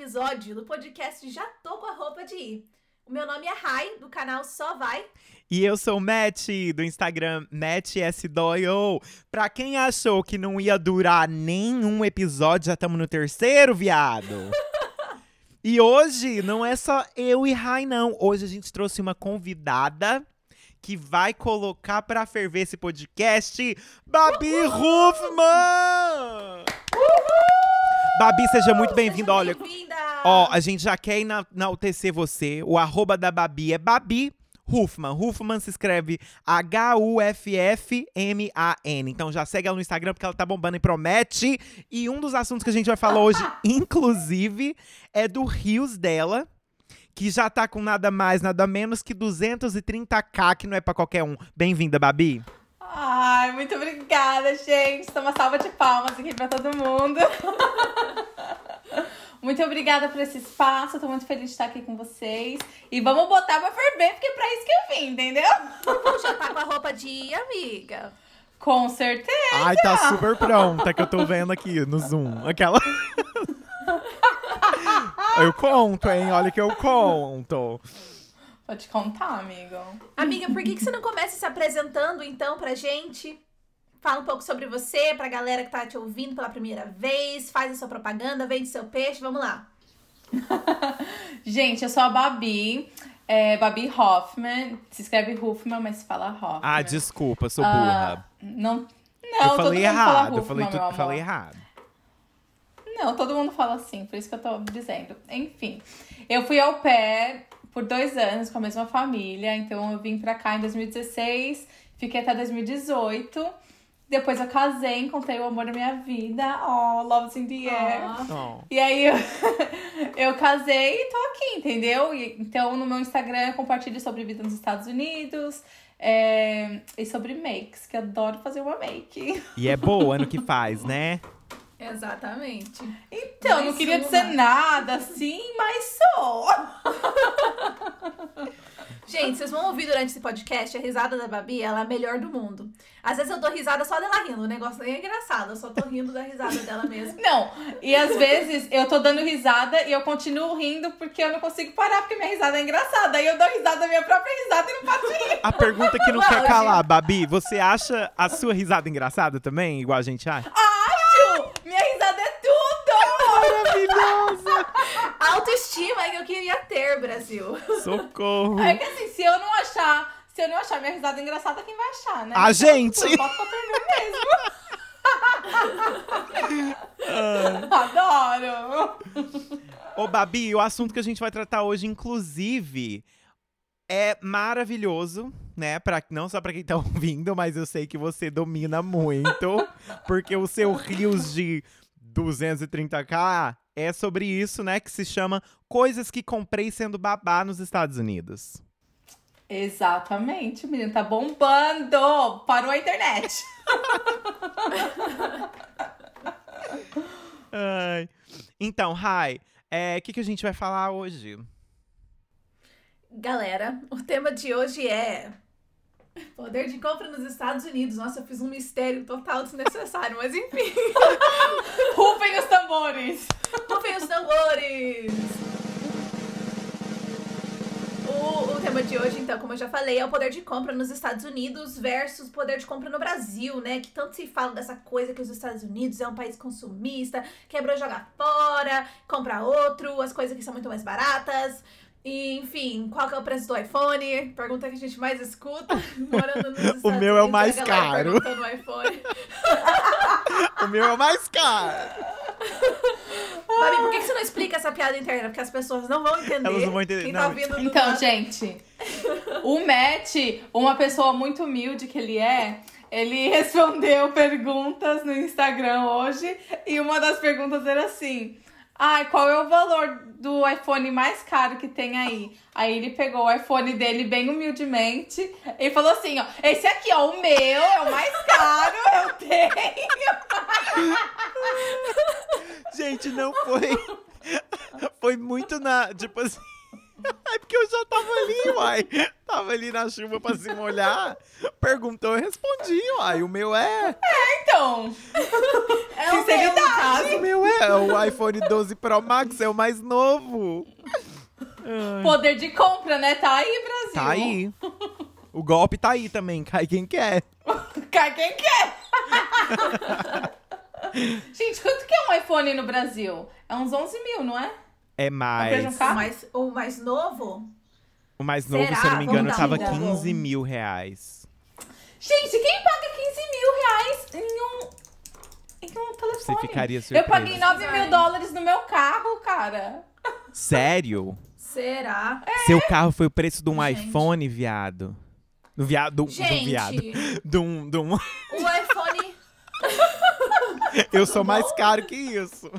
episódio do podcast Já Tô Com a Roupa de Ir. O meu nome é Rai, do canal Só Vai. E eu sou o Matt, do Instagram MattSDoyle. Pra quem achou que não ia durar nenhum episódio, já estamos no terceiro, viado. e hoje não é só eu e Rai, não. Hoje a gente trouxe uma convidada que vai colocar pra ferver esse podcast, Babi Ruffman! Babi, seja muito bem-vinda. Olha, bem-vinda! ó, a gente já quer ena- enaltecer você. O arroba da Babi é Babi Huffman. Huffman se escreve H-U-F-F-M-A-N. Então já segue ela no Instagram porque ela tá bombando e promete. E um dos assuntos que a gente vai falar hoje, inclusive, é do Rios dela. Que já tá com nada mais, nada menos que 230k, que não é pra qualquer um. Bem-vinda, Babi. Ai, muito obrigada, gente. Então, uma salva de palmas aqui pra todo mundo. muito obrigada por esse espaço. Eu tô muito feliz de estar aqui com vocês. E vamos botar pra ferver, porque é pra isso que eu vim, entendeu? Já tá com a roupa de ir, amiga? Com certeza. Ai, tá super pronta, que eu tô vendo aqui no Zoom. Aquela. eu conto, hein? Olha que eu conto. Pode contar, amigo. Amiga, por que, que você não começa se apresentando então pra gente? Fala um pouco sobre você, pra galera que tá te ouvindo pela primeira vez, faz a sua propaganda, vende seu peixe, vamos lá. Gente, eu sou a Babi. É, Babi Hoffman. Se escreve Hoffman, mas se fala Hoffman. Ah, desculpa, sou Ah, burra. não, não, eu falei errado, eu falei, amor. falei errado. Não, todo mundo fala assim, por isso que eu tô dizendo. Enfim, eu fui ao pé por dois anos com a mesma família, então eu vim pra cá em 2016, fiquei até 2018. Depois eu casei, encontrei o amor da minha vida. Oh, love's in the air. Ó. Oh. E aí eu, eu casei e tô aqui, entendeu? E, então no meu Instagram eu compartilho sobre vida nos Estados Unidos é, e sobre makes, que eu adoro fazer uma make. E é boa no que faz, né? Exatamente. Então, Mais não queria uma. dizer nada assim, mas sou. Gente, vocês vão ouvir durante esse podcast a risada da Babi, ela é a melhor do mundo. Às vezes eu dou risada só dela rindo, o negócio nem é engraçado, eu só tô rindo da risada dela mesmo. Não, e às vezes eu tô dando risada e eu continuo rindo porque eu não consigo parar, porque minha risada é engraçada. Aí eu dou risada da minha própria risada e não paro de rir. A pergunta que não quer calar, Babi, você acha a sua risada engraçada também, igual a gente acha? Acho! Minha risada é tudo! Maravilhosa! Autoestima é que eu queria ter, Brasil. Socorro! É que assim, se eu não achar, se eu não achar minha risada engraçada, quem vai achar, né? A gente. Eu pra perder mesmo. Adoro! Ô, Babi, o assunto que a gente vai tratar hoje, inclusive, é maravilhoso, né? Pra, não só pra quem tá ouvindo, mas eu sei que você domina muito, porque o seu rios de 230k é sobre isso, né? Que se chama Coisas que Comprei Sendo Babá nos Estados Unidos. Exatamente, menino, tá bombando! Parou a internet. Ai. Então, Rai, o que, que a gente vai falar hoje? Galera, o tema de hoje é poder de compra nos Estados Unidos. Nossa, eu fiz um mistério total desnecessário, mas enfim. Rufem os tambores! Rufem os tambores! O, o tema de hoje, então, como eu já falei, é o poder de compra nos Estados Unidos versus poder de compra no Brasil, né? Que tanto se fala dessa coisa que os Estados Unidos é um país consumista, quebrou, joga fora, compra outro, as coisas que são muito mais baratas. E, enfim, qual que é o preço do iPhone? Pergunta que a gente mais escuta morando nos Estados O meu é o Unidos, mais caro. o iPhone. O meu é o mais caro! Babi, por que, você não explica essa piada interna? Porque as pessoas não vão entender. Elas não vão entender, Quem não. tá ouvindo do Então, lado- gente, o Matt, uma pessoa muito humilde que ele é, ele respondeu perguntas no Instagram hoje e uma das perguntas era assim: Ai, qual é o valor do iPhone mais caro que tem aí? Aí ele pegou o iPhone dele bem humildemente e falou assim: ó, esse aqui, ó, o meu é o mais caro, eu tenho. Gente, não foi. Foi muito na. Tipo assim. É porque eu já tava ali, uai. Tava ali na chuva pra se molhar. Perguntou, eu respondi, uai. O meu é. Então, É o meu, caso. O meu o iPhone 12 Pro Max é o mais novo. Poder de compra, né? Tá aí, Brasil. Tá aí. O golpe tá aí também, cai quem quer. Cai quem quer. Gente, quanto que é um iPhone no Brasil? É uns 11 mil, não é? É mais. O mais, o mais novo? O mais novo, Será? se eu não me engano, Vamos tava dar um 15 mil reais. Gente, quem paga 15 mil reais em um, em um telefone? Você ficaria Eu surpreso. paguei 9 Vai. mil dólares no meu carro, cara. Sério? Será? Seu carro foi o preço de um Gente. iPhone, viado? Do viado. Do, do Gente, viado. De um, de um- o iPhone. Eu sou mais caro que isso.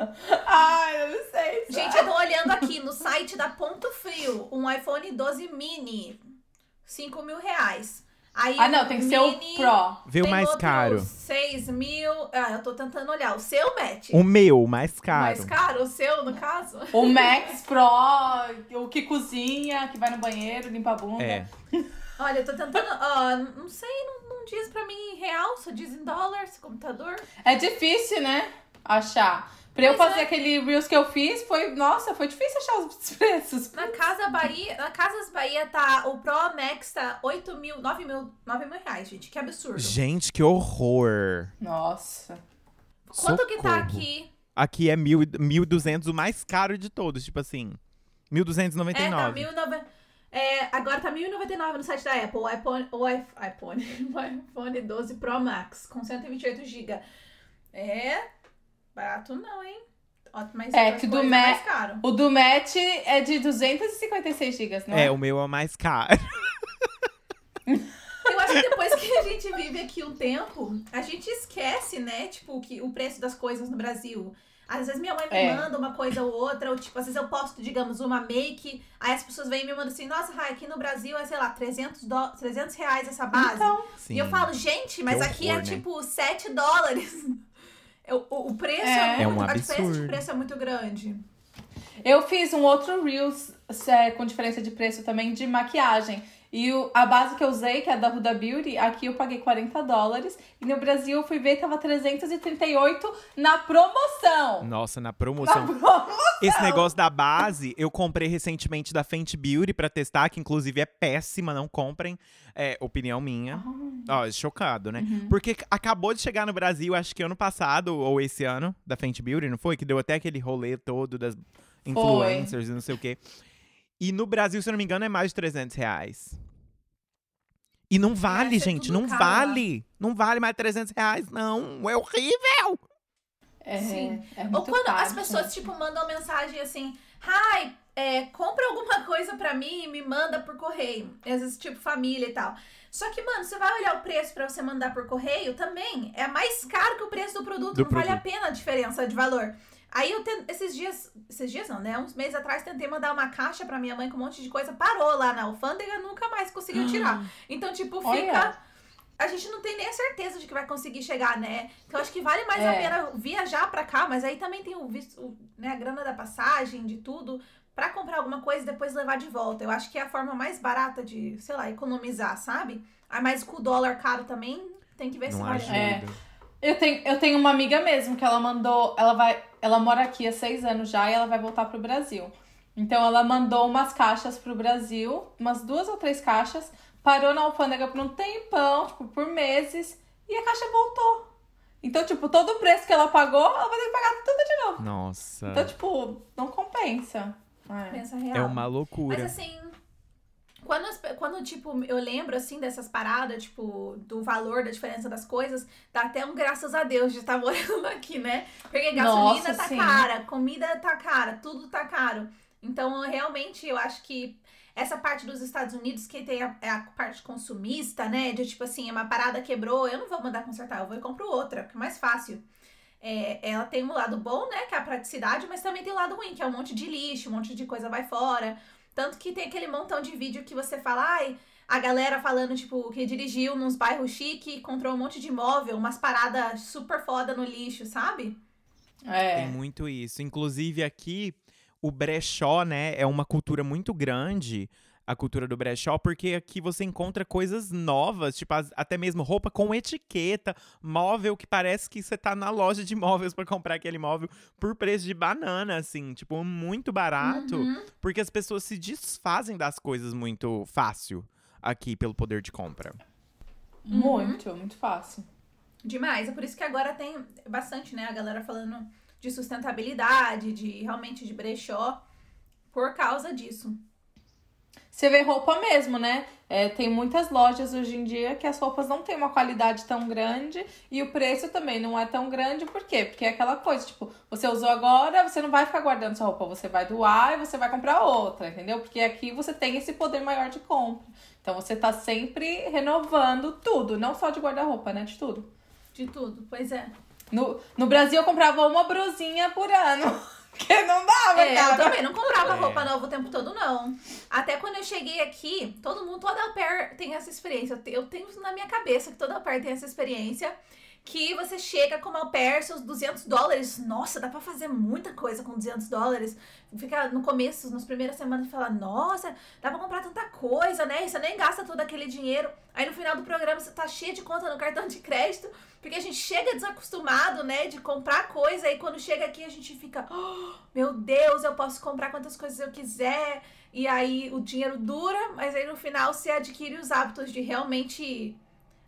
Ai, eu não sei. Gente, eu tô olhando aqui no site da Ponto Frio. Um iPhone 12 mini. 5 mil reais. Aí Ah, não, tem que ser o mini Pro. Tem mais outro caro. 6 mil. Ah, eu tô tentando olhar. O seu, Matt? O meu, mais caro. Mais caro? O seu, no caso? O Max Pro, o que cozinha, que vai no banheiro, limpa a bunda. É. Olha, eu tô tentando. Ó, não sei, não, não diz pra mim em real, só diz em dólar, esse computador. É difícil, né? Achar. Pra eu Pois fazer é. aquele Reels que eu fiz, foi. Nossa, foi difícil achar os preços. Na Casa Bahia, na Casas Bahia tá. O Pro Max tá 8 mil, 9 mil, 9 mil reais, gente. Que absurdo. Gente, que horror. Nossa. Quanto que tá Socorro. aqui? Aqui é mil, 1.200, o mais caro de todos. Tipo assim, 1.299. É, tá 1.090. É, agora tá 1.099 no site da Apple. O iPhone, o iPhone, o iPhone 12 Pro Max com 128 GB. É barato não, hein? Ó, Mas É, que do Ma- mais caro. O do Match é de 256 GB, não é? É, o meu é o mais caro. Eu acho que depois que a gente vive aqui um tempo, a gente esquece, né? Tipo, que o preço das coisas no Brasil. Às vezes minha mãe me É. manda uma coisa ou outra, ou tipo, às vezes eu posto, digamos, uma make, aí as pessoas vêm e me mandam assim, nossa, Rai, aqui no Brasil é, sei lá, 300, dó 300 reais essa base. Então, E eu falo, gente, mas Que aqui é né? tipo 7 dólares. É, O, o preço É. é, É um muito, a diferença de absurdo. preço é muito grande. eu fiz um outro Reels é, com diferença de preço também de maquiagem. E o- a base que eu usei, que é da Huda Beauty, aqui eu paguei 40 dólares. E no Brasil eu fui ver tava 338 na promoção. Nossa, na Na promoção. promoção. Esse negócio da base, eu comprei recentemente da Fenty Beauty pra testar, que inclusive é péssima, não comprem. É, opinião minha. Ó, chocado, né? Uhum. Porque acabou de chegar no Brasil, acho que ano passado, ou esse ano, da Fenty Beauty, não foi? Que deu até aquele rolê todo das influencers e não sei o quê. E no Brasil, se eu não me engano, é mais de 300 reais. E não vale, ser gente, tudo não caro lá. vale. Não vale mais 300 reais, não. É horrível. É, Sim. é Ou quando caro, as pessoas, gente. tipo, mandam mensagem assim, Hi, é, compra alguma coisa pra mim e me manda por correio. Às vezes, tipo, família e tal. Só que, mano, você vai olhar o preço pra você mandar por correio também. É mais caro que o preço do produto. Do não vale a produto. pena a diferença de valor. Aí eu ten- esses dias, esses dias não, né? Uns meses atrás tentei mandar uma caixa pra minha mãe com um monte de coisa, parou lá na alfândega, nunca mais conseguiu tirar. Então, tipo, fica. Olha. A gente não tem nem a certeza de que vai conseguir chegar, né? Então, eu acho que vale mais a É. pena viajar pra cá, mas aí também tem o visto, né, a grana da passagem, de tudo, pra comprar alguma coisa e depois levar de volta. Eu acho que é a forma mais barata de, sei lá, economizar, sabe? Ah, mas com o dólar caro também, tem que ver se Não vale a ajuda. pena. É. Eu tenho, eu tenho uma amiga mesmo que ela mandou. Ela vai. Ela mora aqui há seis anos já e ela vai voltar pro Brasil. Então ela mandou umas caixas pro Brasil, umas duas ou três caixas, parou na alfândega por um tempão, tipo, por meses, e a caixa voltou. Então, tipo, todo o preço que ela pagou, ela vai ter que pagar tudo de novo. Nossa. Então, tipo, não compensa. É. É uma loucura. Mas assim, quando, as quando, tipo, eu lembro, assim, dessas paradas, tipo, do valor, da diferença das coisas, dá até um graças a Deus de estar morando aqui, né? Porque gasolina Nossa, tá sim. cara, comida tá cara, tudo tá caro. Então, realmente, eu acho que essa parte dos Estados Unidos, que tem a, é a parte consumista, né? De, tipo assim, uma parada quebrou, eu não vou mandar consertar, eu vou e compro outra, porque é mais fácil. É, ela tem um lado bom, né? Que é a praticidade, mas também tem o lado ruim, que é um monte de lixo, um monte de coisa vai fora. Tanto que tem aquele montão de vídeo que você fala, ai, a galera falando, tipo, que dirigiu nos bairros chique, encontrou um monte de imóvel, umas paradas super foda no lixo, sabe? É. Tem muito isso. Inclusive aqui, o brechó, né, é uma cultura muito grande. A cultura do brechó, porque aqui você encontra coisas novas, tipo as- até mesmo roupa com etiqueta, móvel que parece que você tá na loja de móveis pra comprar aquele móvel por preço de banana, assim, tipo, muito barato, Uhum. porque as pessoas se desfazem das coisas muito fácil aqui pelo poder de compra. Muito, muito fácil. Demais. É por isso que agora tem bastante, né? A galera falando de sustentabilidade, de realmente de brechó, por causa disso. Você vê roupa mesmo, né? É, tem muitas lojas hoje em dia que as roupas não têm uma qualidade tão grande e o preço também não é tão grande. Por quê? Porque é aquela coisa, tipo, você usou agora, você não vai ficar guardando sua roupa, você vai doar e você vai comprar outra, entendeu? Porque aqui você tem esse poder maior de compra. Então você tá sempre renovando tudo, não só de guarda-roupa, né? De tudo. De tudo, pois é. No, no Brasil eu comprava uma brusinha por ano. Que não dava, É, eu cara. também não comprava É. roupa nova o tempo todo, não. Até quando eu cheguei aqui, todo mundo, toda au pair tem essa experiência. Eu te- Eu tenho na minha cabeça que toda au pair tem essa experiência. Que você chega como au pair, seus 200 dólares. Nossa, dá pra fazer muita coisa com 200 dólares. Fica no começo, nas primeiras semanas, fala: Nossa, dá pra comprar tanta coisa, né? E você nem gasta todo aquele dinheiro. Aí no final do programa você tá cheio de conta no cartão de crédito. Porque a gente chega desacostumado, né? De comprar coisa. E quando chega aqui a gente fica: "Oh, Meu Deus, eu posso comprar quantas coisas eu quiser. E aí o dinheiro dura, mas aí no final você adquire os hábitos de realmente.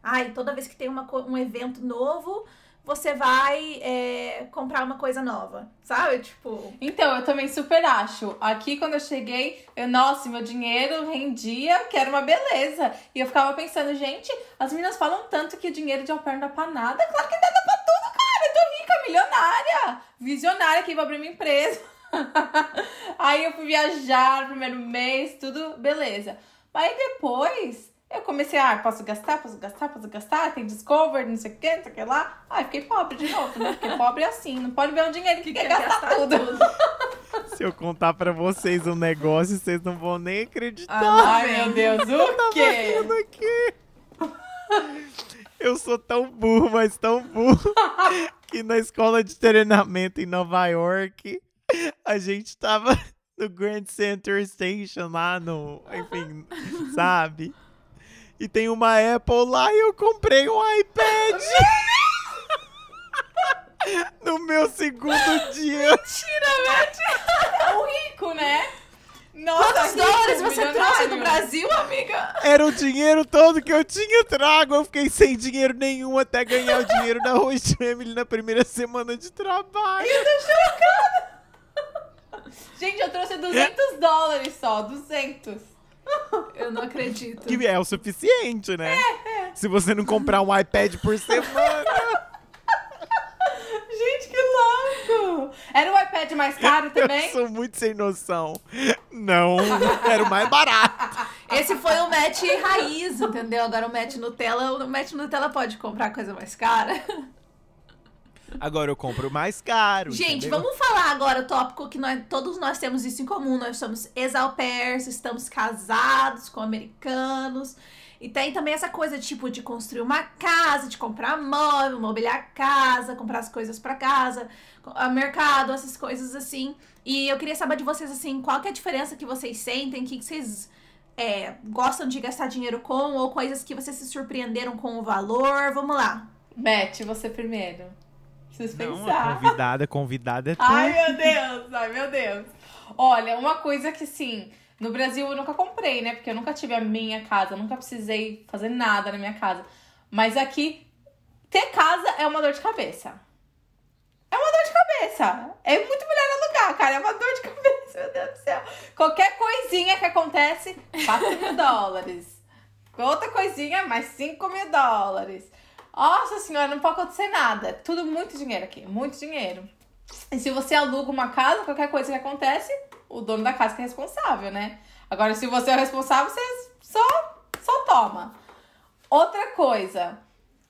Ai, toda vez que tem uma, um evento novo, você vai é, comprar uma coisa nova. Sabe? Tipo. Então, eu também super acho. Aqui, quando eu cheguei, eu, nossa, meu dinheiro rendia, que era uma beleza. E eu ficava pensando, gente, as meninas falam tanto que o dinheiro de au pair não dá pra nada. Claro que dá, pra tudo, cara. Eu tô rica, milionária. Visionária que vou abrir minha empresa. Aí eu fui viajar no primeiro mês, tudo beleza. Aí depois eu comecei, ah, posso gastar, posso gastar, posso gastar, tem Discover, não sei o que, não sei o que lá. Ai, fiquei pobre de novo, né? Porque pobre é assim, não pode ver um dinheiro que, quer gastar, tudo. Se eu contar pra vocês um negócio, vocês não vão nem acreditar. Ai, meu Deus, o quê? vendo aqui. Eu sou tão burro, mas tão burro, que na escola de treinamento em Nova York, a gente tava no Grand Center Station lá no, enfim, sabe? E tem uma Apple lá e eu comprei um iPad. No meu segundo dia. É o rico, né? Nossa, Quantos rico, dólares você trouxe do Brasil, amiga? Era o dinheiro todo que eu tinha trago. Eu fiquei sem dinheiro nenhum até ganhar o dinheiro da Host Family na primeira semana de trabalho. Gente, eu trouxe 200 dólares só, 200. Eu não acredito. Que é o suficiente, né? Se você não comprar um iPad por semana. Gente, que louco! Era o iPad mais caro também? Eu sou muito sem noção. Não, era o mais barato. Esse foi o match raiz, entendeu? Agora o match Nutella, o match Nutella pode comprar coisa mais cara. Agora eu compro o mais caro. Gente, entendeu? vamos falar agora o tópico que nós, todos nós temos isso em comum. Nós somos ex-au-pairs, estamos casados com americanos. E tem também essa coisa, tipo, de construir uma casa, de comprar móvel, mobiliar a casa, comprar as coisas pra casa, mercado, essas coisas assim. E eu queria saber de vocês, assim, qual que é a diferença que vocês sentem, o que, que vocês é, gostam de gastar dinheiro com, ou coisas que vocês se surpreenderam com o valor. Vamos lá. Beth, você primeiro. Preciso Não, pensar. convidada, convidada é tu. Ai, meu Deus, ai, meu Deus. Olha, uma coisa que sim, no Brasil eu nunca comprei, né? Porque eu nunca tive a minha casa, nunca precisei fazer nada na minha casa. Mas aqui, ter casa é uma dor de cabeça. É uma dor de cabeça. É muito melhor alugar, cara. É uma dor de cabeça, meu Deus do céu. Qualquer coisinha que acontece, 4 mil dólares. Outra coisinha, mais 5 mil dólares. Nossa senhora, não pode acontecer nada. É tudo muito dinheiro aqui, muito dinheiro. E se você aluga uma casa, qualquer coisa que acontece, o dono da casa que é responsável, né? Agora, se você é o responsável, você só, só toma. Outra coisa,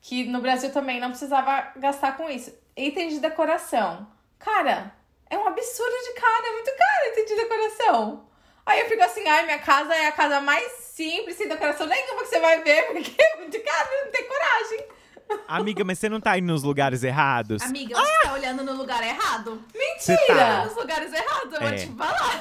que no Brasil também não precisava gastar com isso. Itens de decoração. Cara, é um absurdo de caro, é muito caro item de decoração. Aí eu fico assim, ai, minha casa é a casa mais simples, sem decoração nenhuma que você vai ver, porque é muito caro, não tenho coragem. Amiga, mas você não tá indo nos lugares errados? Amiga, você tá olhando no lugar errado. Mentira! tá. Nos lugares errados, eu vou É. te falar.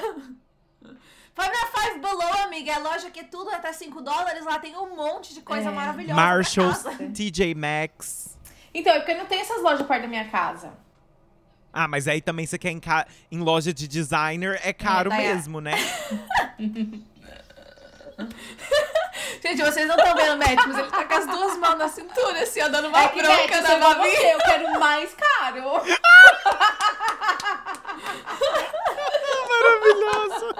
Na Five Below, amiga. É loja que é tudo até 5 dólares. Lá tem um monte de coisa É. maravilhosa. Marshalls. TJ Maxx. Então, é porque não tem essas lojas perto da minha casa. Ah, mas aí também você quer em, ca- em loja de designer, é caro tá, é. mesmo, né? Gente, vocês não estão vendo o Matt, mas ele tá com as duas mãos na cintura, assim, ó, dando uma é que, bronca Beth, na Babi. você, eu quero mais caro. Maravilhoso.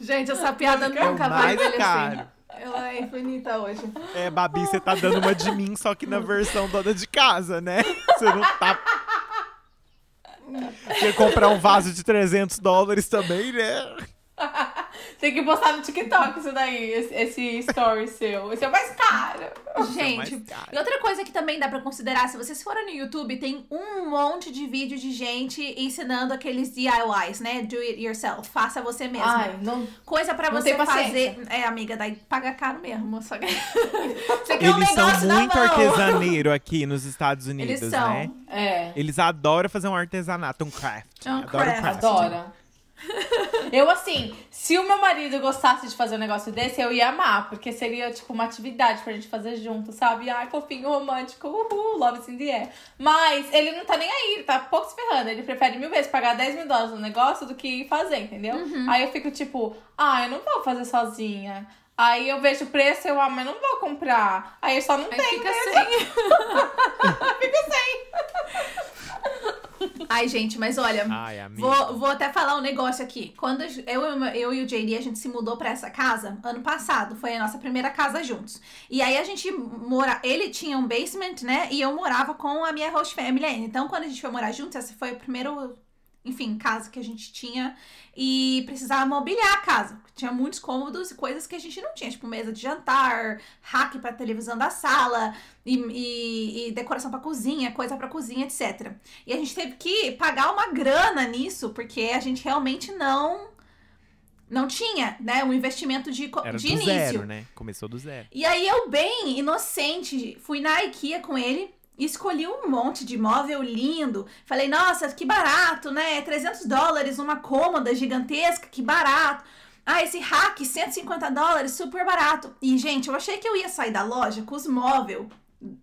Gente, essa piada É nunca vai envelhecer. Ela é infinita hoje. É, Babi, você tá dando uma de mim, só que na versão dona de casa, né? Você não tá. Quer comprar um vaso de 300 dólares também, né? Tem que postar no TikTok isso daí, esse, esse story seu. Esse é o mais caro. Gente, mais caro. e outra coisa que também dá pra considerar, se vocês forem no YouTube, tem um monte de vídeo de gente ensinando aqueles DIYs, né? Do it yourself, faça você mesmo. Ai, não. Coisa pra Não você fazer. É, amiga, daí paga caro mesmo. Só que... você quer um Eles são negócio na muito artesaneiro aqui nos Estados Unidos, Eles são. né? É. Eles adoram fazer um artesanato, um craft. Um Adoram craft. craft. Adora. Eu, assim, se o meu marido gostasse de fazer um negócio desse, eu ia amar, porque seria, tipo, uma atividade pra gente fazer junto, sabe? Ai, fofinho, romântico, uhul, love in the air. Mas ele não tá nem aí, ele tá pouco se ferrando. Ele prefere mil vezes pagar 10 mil dólares no negócio do que fazer, entendeu? Uhum. Aí eu fico tipo, ah, eu não vou fazer sozinha. Aí eu vejo o preço, eu, ah, mas não vou comprar. Aí eu só não Aí tenho. fica né? sem. Fico sem. Ai, gente, mas olha. Ai. Vou, vou até falar um negócio aqui. Quando eu, eu e o JD, a gente se mudou pra essa casa ano passado. Foi a nossa primeira casa juntos. E aí a gente mora. Ele tinha um basement, né? E eu morava com a minha host family. ainda. Então, quando a gente foi morar juntos, essa foi a primeira, enfim, casa que a gente tinha. E precisava mobiliar a casa. Tinha muitos cômodos e coisas que a gente não tinha. Tipo, mesa de jantar, rack pra televisão da sala, e, e- e decoração pra cozinha, coisa pra cozinha, etc. E a gente teve que pagar uma grana nisso, porque a gente realmente não não tinha, né, um investimento de, Era de do início. zero, né? Começou do zero. E aí eu, bem inocente, fui na IKEA com ele escolhi um monte de móvel lindo. Falei, nossa, que barato, né? 300 dólares, uma cômoda gigantesca, que barato. Ah, esse rack, 150 dólares, super barato. E, gente, eu achei que eu ia sair da loja com os móveis,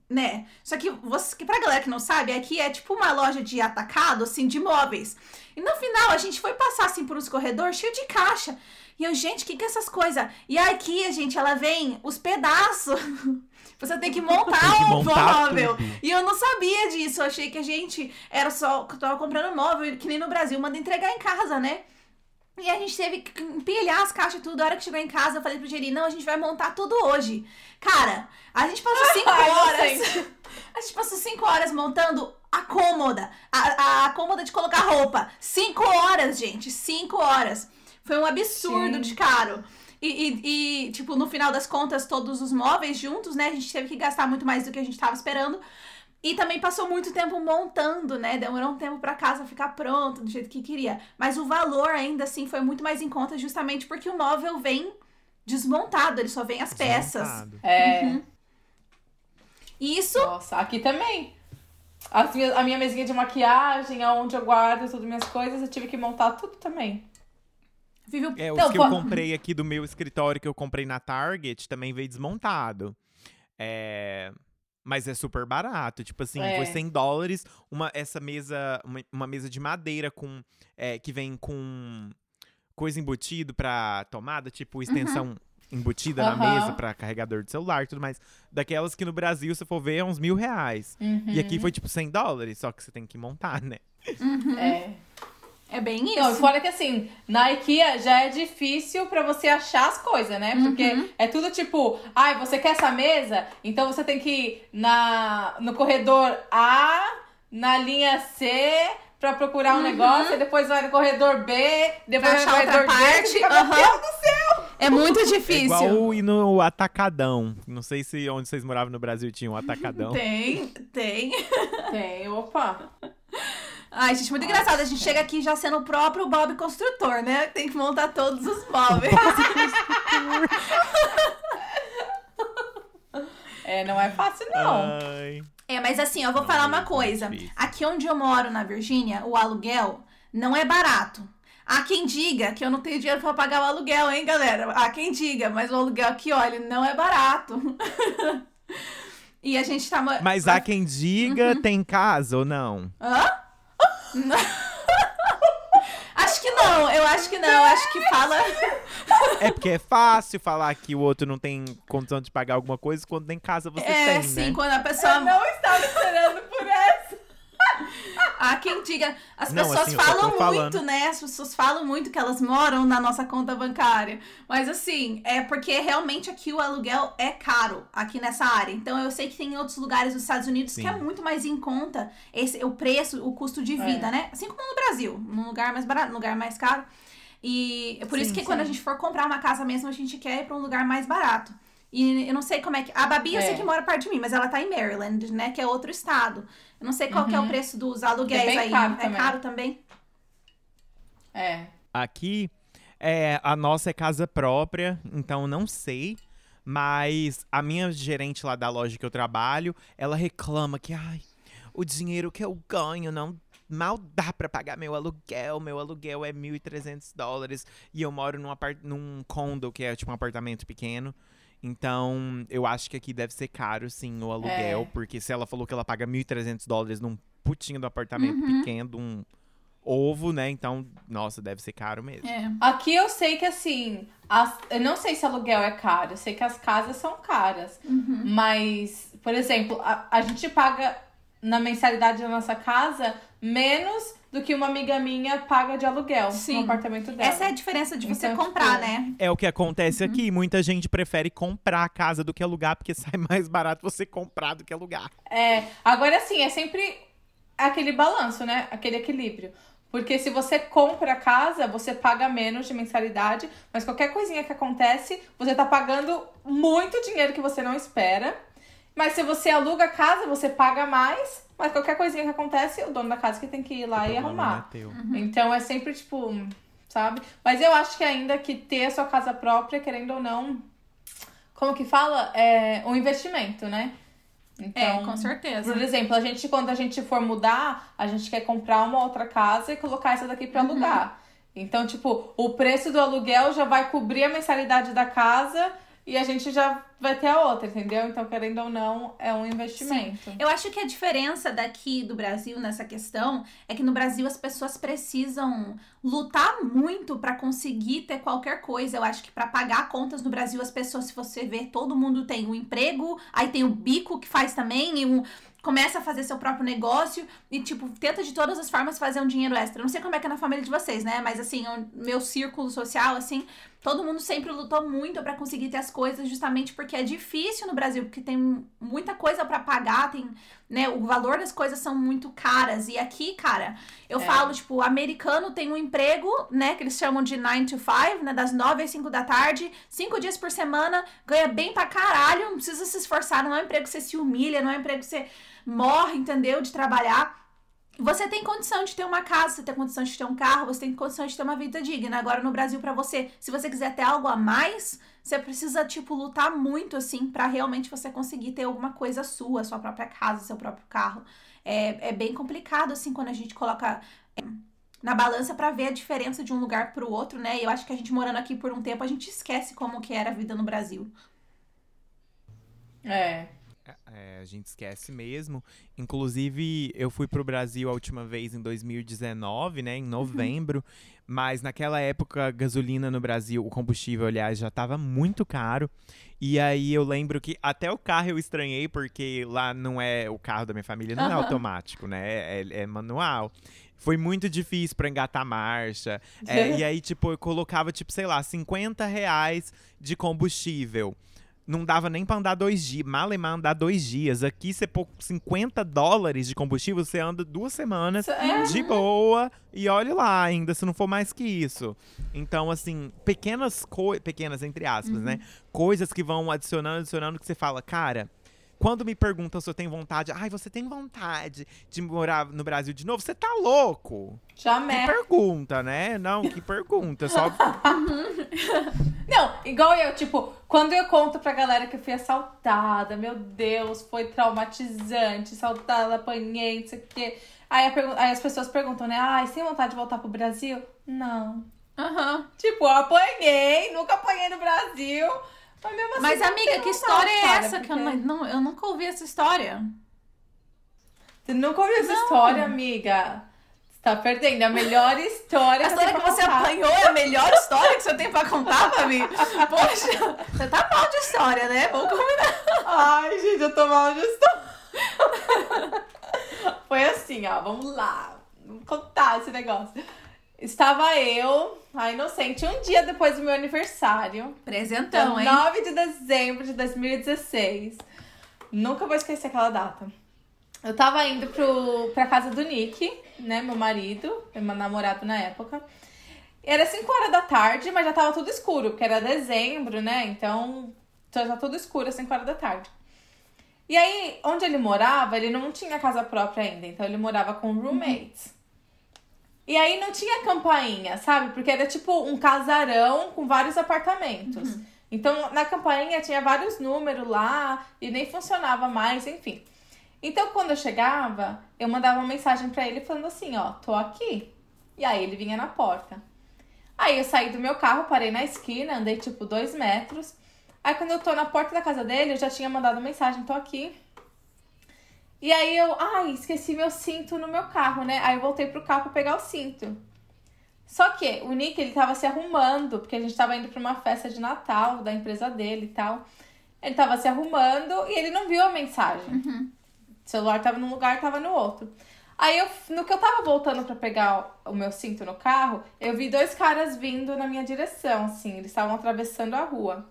né? Só que, você, que pra galera que não sabe, aqui é tipo uma loja de atacado, assim, de móveis. E no final, a gente foi passar, assim, por uns corredores cheios de caixa. E eu, gente, o que que é essas coisas? E a IKEA, gente, ela vem os pedaços. Você tem que montar Tem que um montar móvel. tudo. E eu não sabia disso. Eu achei que a gente era só. tava comprando móvel, que nem no Brasil, manda entregar em casa, né? E a gente teve que empilhar as caixas e tudo. A hora que chegou em casa, eu falei pro Geri, não, a gente vai montar tudo hoje. Cara, a gente passou cinco horas. A gente passou cinco horas montando a cômoda. A, a cômoda de colocar roupa. Cinco horas, gente. Cinco horas. Foi um absurdo Sim. de caro. E, e- e, tipo, no final das contas, todos os móveis juntos, né? A gente teve que gastar muito mais do que a gente tava esperando. E também passou muito tempo montando, né? Demorou um tempo pra casa ficar pronto do jeito que queria. Mas o valor ainda assim foi muito mais em conta, justamente porque o móvel vem desmontado, ele só vem as peças. Desmontado. É. Uhum. E isso Nossa, aqui também. As minhas- a minha mesinha de maquiagem, aonde eu guardo todas as minhas coisas, eu tive que montar tudo também. Vive o É, os Não, que pô- eu comprei aqui do meu escritório, que eu comprei na Target, também veio desmontado. É... Mas é super barato. Tipo assim, É. foi 100 dólares uma, essa mesa, uma, uma mesa de madeira com é, que vem com coisa embutido pra tomada, tipo extensão embutida na Aham. mesa pra carregador de celular e tudo mais. Daquelas que no Brasil, se for ver, é uns mil reais. E aqui foi tipo 100 dólares, só que você tem que montar, né? É. é bem isso. Não, e fora que assim, na IKEA já é difícil pra você achar as coisas, né? Porque Uhum. é tudo tipo, ai, você quer essa mesa? Então você tem que ir na, no corredor A, na linha C, pra procurar um negócio, e depois vai no corredor B, depois Uhum. Pra vai no outra corredor D. parte, você fica, aham. Meu Deus do céu! É muito É difícil. igual ir no atacadão. Não sei se onde vocês moravam no Brasil tinha um atacadão. Tem, tem. Tem, opa. Ai, gente, muito engraçado. A gente chega aqui já sendo o próprio Bob construtor, né? Tem que montar todos os móveis. É, não é fácil, não. Ai. É, mas assim, eu vou falar é uma muito coisa. Aqui onde eu moro, na Virgínia, o aluguel não é barato. Há quem diga que eu não tenho dinheiro pra pagar o aluguel, hein, galera? Há quem diga, mas o aluguel aqui, olha, não é barato. e a gente tá. Mas há quem diga, tem casa ou não? Hã? Acho que não, eu acho que não. Eu acho que fala. É porque é fácil falar que o outro não tem condição de pagar alguma coisa quando tem casa você É, tem, sim, né? quando a pessoa. Eu não estava esperando por. Há quem diga. As Não, pessoas assim, eu falam falando. muito, né? As pessoas falam muito que elas moram na nossa conta bancária. Mas assim, é porque realmente aqui o aluguel é caro, aqui nessa área. Então eu sei que tem outros lugares dos Estados Unidos que Sim. é muito mais em conta esse, o preço, o custo de vida, É. né? Assim como no Brasil, num lugar mais barato, num lugar mais caro. E é por isso Sim, que quando a sim. gente for comprar uma casa mesmo, a gente quer ir pra um lugar mais barato. E eu não sei como é que. A Babi eu É. sei que mora perto de mim, mas ela tá em Maryland, né? Que é outro estado. Eu não sei qual que é o Uhum. preço dos aluguéis É bem aí. caro é também. caro também? É. Aqui, é, a nossa é casa própria, então não sei. Mas a minha gerente lá da loja que eu trabalho, ela reclama que, ai, o dinheiro que eu ganho não mal dá pra pagar meu aluguel. Meu aluguel é 1.300 dólares e eu moro num, apart num condo, que é tipo um apartamento pequeno. Então, eu acho que aqui deve ser caro, sim, o aluguel. É. Porque se ela falou que ela paga 1.300 dólares num putinho do apartamento Uhum. pequeno, de um ovo, né? Então, nossa, deve ser caro mesmo. É. Aqui eu sei que assim, as- eu não sei se aluguel é caro, eu sei que as casas são caras. Uhum. Mas, por exemplo, a, a gente paga na mensalidade da nossa casa menos do que uma amiga minha paga de aluguel Sim. no apartamento dela. Essa é a diferença de você Então, comprar, tipo, né? É o que acontece aqui. Muita gente prefere comprar a casa do que alugar, porque sai mais barato você comprar do que alugar. É, agora assim, é sempre aquele balanço, né? Aquele equilíbrio. Porque se você compra a casa, você paga menos de mensalidade, mas qualquer coisinha que acontece, você tá pagando muito dinheiro que você não espera. Mas se você aluga a casa, você paga mais, mas qualquer coisinha que acontece, o dono da casa que tem que ir lá e arrumar. é teu. Então é sempre tipo, sabe? Mas eu acho que ainda que ter a sua casa própria, querendo ou não, como que fala? É um investimento, né? Então, É, com certeza. por exemplo, a gente, quando a gente for mudar, a gente quer comprar uma outra casa e colocar essa daqui pra alugar. Então, tipo, o preço do aluguel já vai cobrir a mensalidade da casa e a gente já vai ter a outra, entendeu? Então, querendo ou não, é um investimento. Eu acho que a diferença daqui do Brasil nessa questão é que no Brasil as pessoas precisam lutar muito pra conseguir ter qualquer coisa. Eu acho que pra pagar contas no Brasil as pessoas, se você ver, todo mundo tem um emprego, aí tem o bico que faz também e um começa a fazer seu próprio negócio e tipo tenta de todas as formas fazer um dinheiro extra. Não sei como é que é na família de vocês, né? Mas assim, o meu círculo social assim, todo mundo sempre lutou muito pra conseguir ter as coisas justamente porque é difícil no Brasil, porque tem muita coisa pra pagar, tem, né, o valor das coisas são muito caras. E aqui, cara, eu É. falo, tipo, o americano tem um emprego, né, que eles chamam de 9 to 5, né, das 9 às 5 da tarde, cinco dias por semana, ganha bem pra caralho, não precisa se esforçar, não é um emprego que você se humilha, não é um emprego que você morre, entendeu, de trabalhar. Você tem condição de ter uma casa, você tem condição de ter um carro, você tem condição de ter uma vida digna. Agora no Brasil pra você, se você quiser ter algo a mais, você precisa tipo lutar muito assim pra realmente você conseguir ter alguma coisa sua, sua própria casa, seu próprio carro. É, é bem complicado assim quando a gente coloca é, na balança pra ver a diferença de um lugar pro outro, né? E eu acho que a gente morando aqui por um tempo, a gente esquece como que era a vida no Brasil. É. É, a gente esquece mesmo. Inclusive, eu fui pro Brasil a última vez em 2019, né? Em novembro. Mas naquela época, a gasolina no Brasil, o combustível, aliás, já tava muito caro. E aí eu lembro que até o carro eu estranhei, porque lá não é o carro da minha família, não é Aham. automático, né? É, é manual. Foi muito difícil pra engatar marcha. É, e aí, tipo, eu colocava, tipo, sei lá, 50 reais de combustível. Não dava nem pra andar dois dias. Malemar andar dois dias. Aqui, você pôr 50 dólares de combustível, você anda duas semanas É. de boa. E olhe lá, ainda, se não for mais que isso. Então, assim, pequenas coisas. Pequenas, entre aspas, né? Coisas que vão adicionando, adicionando, que você fala, cara. Quando me perguntam se eu tenho vontade, ai, você tem vontade de morar no Brasil de novo? Você tá louco? Já Que me... pergunta, né? Não, que pergunta. Só Não, igual eu, tipo, quando eu conto pra galera que eu fui assaltada, meu Deus, foi traumatizante, assaltada, apanhei, não sei o quê. Aí, aí as pessoas perguntam, né? Ai, sem vontade de voltar pro Brasil? Não. Aham. Tipo, eu apanhei, nunca apanhei no Brasil. Mas assim. Mas, não amiga, que história é essa? Que eu, porque- não, não- eu nunca ouvi essa história. Você nunca ouviu essa história, amiga? Você tá perdendo. A melhor história A que história que tenho você pra apanhou é a melhor história que você tem pra contar, Fabi? Poxa, você tá mal de história, né? Vamos combinar. Ai, gente, eu tô mal de história. Foi assim, ó, vamos lá. Vamos contar esse negócio. Estava eu, a inocente, um dia depois do meu aniversário. Presentão, Dia hein? 9 de dezembro de 2016. Nunca vou esquecer aquela data. Eu tava indo pro, pra casa do Nick, né? Meu marido, meu namorado na época. Era 5 horas da tarde, mas já tava tudo escuro, porque era dezembro, né? Então, já tá tudo escuro às 5 horas da tarde. E aí, onde ele morava, ele não tinha casa própria ainda, então ele morava com roommates. E aí não tinha campainha, sabe? Porque era tipo um casarão com vários apartamentos. Então, na campainha tinha vários números lá e nem funcionava mais, enfim. Então, quando eu chegava, eu mandava uma mensagem pra ele falando assim, ó, tô aqui. E aí ele vinha na porta. Aí eu saí do meu carro, parei na esquina, andei tipo dois metros. Aí quando eu tô na porta da casa dele, eu já tinha mandado mensagem, tô aqui. E aí eu, ai, esqueci meu cinto no meu carro, né? Aí eu voltei pro carro pra pegar o cinto. Só que o Nick, ele tava se arrumando, porque a gente tava indo pra uma festa de Natal da empresa dele e tal. Ele tava se arrumando e ele não viu a mensagem. O celular tava num lugar, tava no outro. Aí, eu, no que eu tava voltando pra pegar o meu cinto no carro, eu vi dois caras vindo na minha direção, assim. Eles estavam atravessando a rua.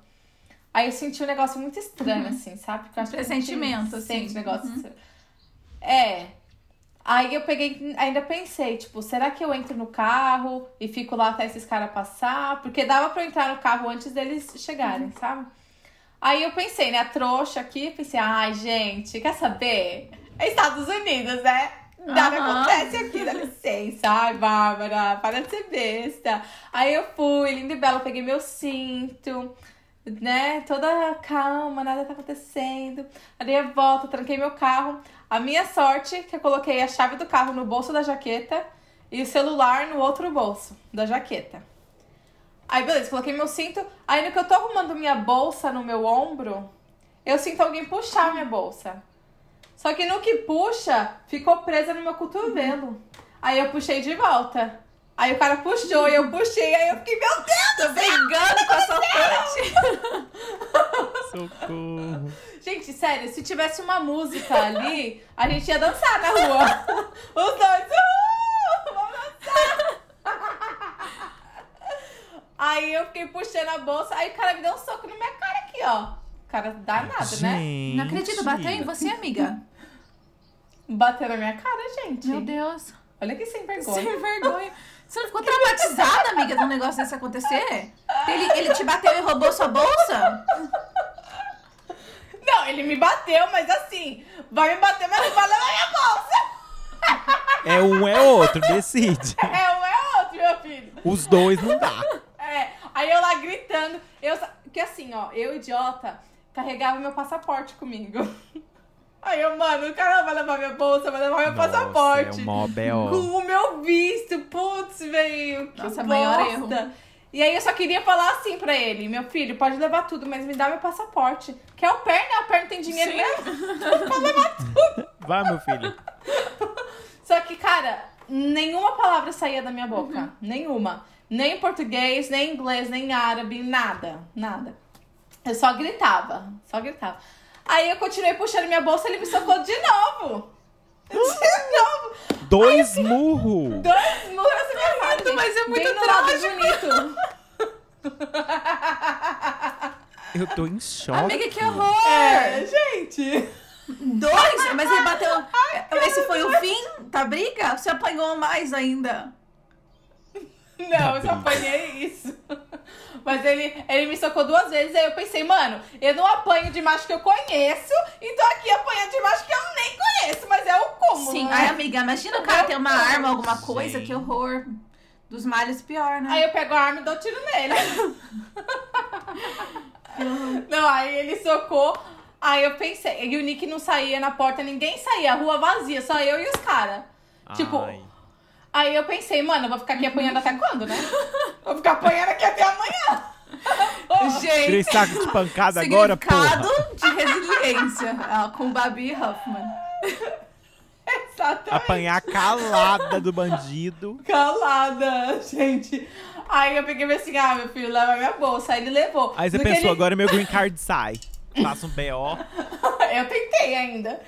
Aí eu senti um negócio muito estranho, assim, sabe? Porque eu acho que a gente Pressentimento, assim. Sente negócio estranho. É. Aí eu peguei, ainda pensei, tipo, será que eu entro no carro e fico lá até esses caras passar? Porque dava pra eu entrar no carro antes deles chegarem, sabe? Aí eu pensei, né, a trouxa aqui, pensei, ai, gente, quer saber? É Estados Unidos, né? Nada Aham. acontece aqui, dá licença. Ai, Bárbara, para de ser besta. Aí eu fui, linda e bela, peguei meu cinto, né? Toda calma, nada tá acontecendo. Aí eu volto, tranquei meu carro. A minha sorte é que eu coloquei a chave do carro no bolso da jaqueta e o celular no outro bolso da jaqueta. Aí, beleza, coloquei meu cinto. Aí, no que eu tô arrumando minha bolsa no meu ombro, eu sinto alguém puxar minha bolsa. Só que no que puxa, ficou presa no meu cotovelo. Aí eu puxei de volta. Aí o cara puxou e eu puxei, aí eu fiquei, meu Deus! Tô brigando com a assaltante. Socorro. Gente, sério, se tivesse uma música ali, a gente ia dançar na rua. Os dois, uhul, vamos dançar. Aí eu fiquei puxando a bolsa, aí o cara me deu um soco na minha cara aqui, ó. O cara danado, né? Gente. Não acredito, bateu em você, amiga. Bateu na minha cara, gente. Meu Deus. Olha que sem vergonha. Sem vergonha. Você não ficou traumatizada, amiga, de um negócio desse acontecer? Ele, ele te bateu e roubou sua bolsa? Não, ele me bateu, mas assim, vai me bater, mas não vai levar minha bolsa. É um, é outro, decide. É um é outro, meu filho. Os dois não dá. É, aí eu lá gritando, eu, que assim, ó, eu, idiota, carregava meu passaporte comigo. Aí eu, mano, o cara vai levar minha bolsa, vai levar meu Nossa, passaporte. É mó B.O. Com o meu visto, putz, velho, que Nossa, bosta. maior erro. E aí eu só queria falar assim pra ele, meu filho, pode levar tudo, mas me dá meu passaporte. Que é o perna, o perna tem dinheiro Sim. mesmo. Vai, meu filho. Só que, cara, nenhuma palavra saía da minha boca. Nenhuma. Nem em português, nem em inglês, nem em árabe, nada. Nada. Eu só gritava. Só gritava. Aí eu continuei puxando minha bolsa, ele me socou de novo. De novo. Dois murros. Dois murros na minha cara. gente. mas é muito Bem trágico. bonito. Eu tô em choque. Amiga, que horror! É, gente. Dois? Mas ele bateu. Esse foi o fim da briga? Você apanhou mais ainda? Não, eu só apanhei isso. Mas ele, ele me socou duas vezes, aí eu pensei, mano, eu não apanho de macho que eu conheço, e tô aqui apanhando de macho que eu nem conheço, mas é o cúmulo. Sim. né? Ai, amiga, imagina o cara ter uma arma, alguma coisa, Sim. que horror. Dos males pior, né? Aí eu pego a arma e dou tiro nele. Não, aí ele socou. Aí eu pensei, e o Nick não saía na porta, ninguém saía, a rua vazia, só eu e os caras. Tipo, Ai. Aí eu pensei, mano, eu vou ficar aqui apanhando até quando, né? Vou ficar apanhando aqui até amanhã. Gente, Três sacos de pancada agora, porra. de resiliência ah, com Babi Huffman. Exatamente. Apanhar calada do bandido. Calada, gente. Aí eu peguei e falei assim, ah, meu filho, leva minha bolsa. Aí ele levou. Aí você que pensou, ele- agora meu green card sai. Faça um BO. Eu tentei ainda.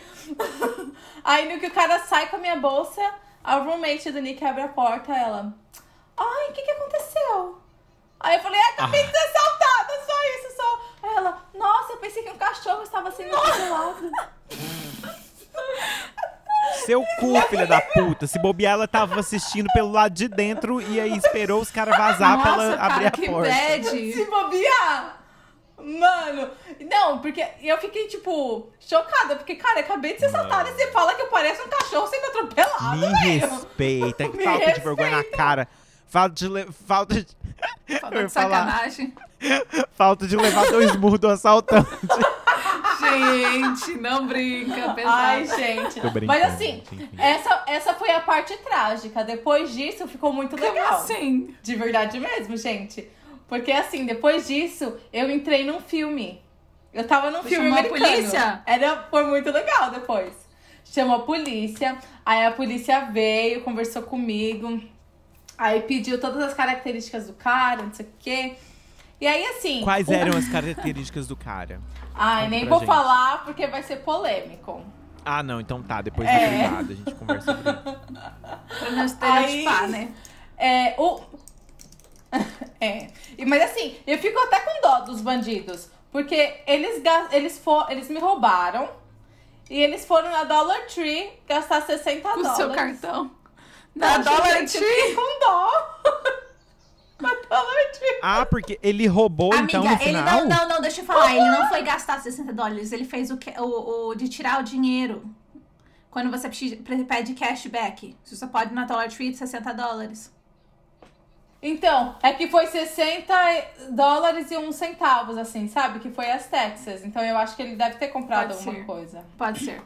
Aí no que o cara sai com a minha bolsa, a roommate do Nick abre a porta, ela. Ai, o que que aconteceu? Aí eu falei, ah, acabei de ser assaltada, só isso, só. Aí ela, nossa, eu pensei que um cachorro estava sendo atropelado. Seu cu, filha da puta. Se bobear, ela tava assistindo pelo lado de dentro e aí esperou os caras vazar pra Nossa, ela cara, abrir a que porta. Se bad. bobear! Mano, não, porque eu fiquei, tipo, chocada, porque, cara, acabei de ser assaltada e você fala que eu pareço um cachorro sendo atropelado, Me velho. respeita. Me Falta de vergonha na respeita. cara. Falta de. le- Falta de. Eu Falta ia de falar. sacanagem. Falta de levar dois murros do assaltante. Gente, não brinca, pesado. Ai, gente. Tô brincando, Mas assim, gente, enfim. essa, essa foi a parte trágica. Depois disso, ficou muito Como legal. assim? De verdade mesmo, gente. Porque assim, depois disso, eu entrei num filme. Eu tava num Você filme chamou a americano. polícia? Era, foi muito legal depois. Chamou a polícia, aí a polícia veio, conversou comigo. Aí pediu todas as características do cara, não sei o quê. E aí, assim. Quais o- eram as características do cara? Ai, Conta nem vou gente. falar porque vai ser polêmico. Ah, não, então tá. Depois É. da privada a gente conversa. Pra não estereotipar, Aí- né? É, o. é. E- Mas assim, eu fico até com dó dos bandidos. Porque eles, eles, for... eles me roubaram. E eles foram na Dollar Tree gastar 60 Com o dólares. seu cartão. Da Da Dollar gente, eu fiquei com dó. Na Dollar Tree. Ah, porque ele roubou então no Amiga, ele final? não, não, não, deixa eu falar. Ele não foi gastar 60 dólares, ele fez o, que- o, o de tirar o dinheiro. Quando você pede cashback. Você só pode ir na Dollar Tree de 60 dólares. Então, é que foi 60 dólares e uns centavos, assim, sabe? Que foi as taxas. Então eu acho que ele deve ter comprado Pode alguma ser. coisa. Pode ser.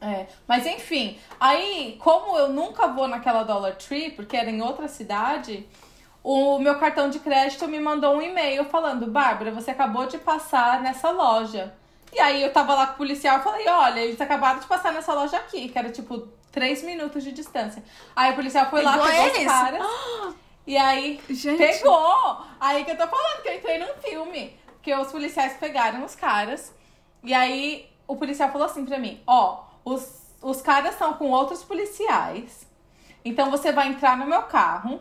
É, mas enfim, aí, como eu nunca vou naquela Dollar Tree, porque era em outra cidade, o meu cartão de crédito me mandou um e-mail falando: Bárbara, você acabou de passar nessa loja. E aí eu tava lá com o policial e falei: olha, eles acabaram de passar nessa loja aqui, que era tipo três minutos de distância. Aí o policial foi lá, Pegou pegou eles? os caras. E aí Gente. Pegou! Aí que eu tô falando que eu entrei num filme. Que os policiais pegaram os caras. E aí o policial falou assim pra mim: Ó, os, os caras estão com outros policiais. Então você vai entrar no meu carro.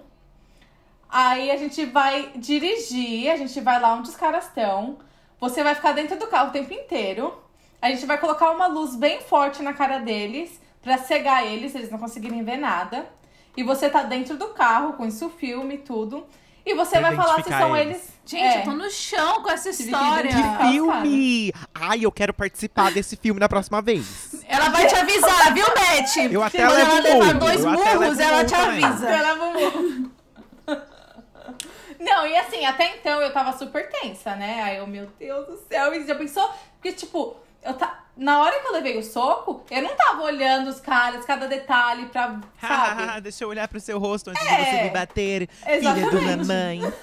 Aí a gente vai dirigir, a gente vai lá onde os caras estão. Você vai ficar dentro do carro o tempo inteiro. A gente vai colocar uma luz bem forte na cara deles pra cegar eles, eles não conseguirem ver nada. E você tá dentro do carro com isso filme e tudo. E você Pra vai falar se são eles. eles. Gente, É. eu tô no chão com essa que história. identificar. Filme! Ai, eu quero participar desse filme na próxima vez. Ela vai te avisar, viu, Beth? Eu até Quando levo ela levar dois murros, ela te avisa. Ela Não, e assim, até então eu tava super tensa, né? Aí eu, meu Deus do céu, e já pensou? Porque, tipo, eu ta... na hora que eu levei o soco, eu não tava olhando os caras, cada detalhe pra, sabe? Deixa eu olhar pro seu rosto antes É. de você me bater. Filha de uma Exatamente. mãe.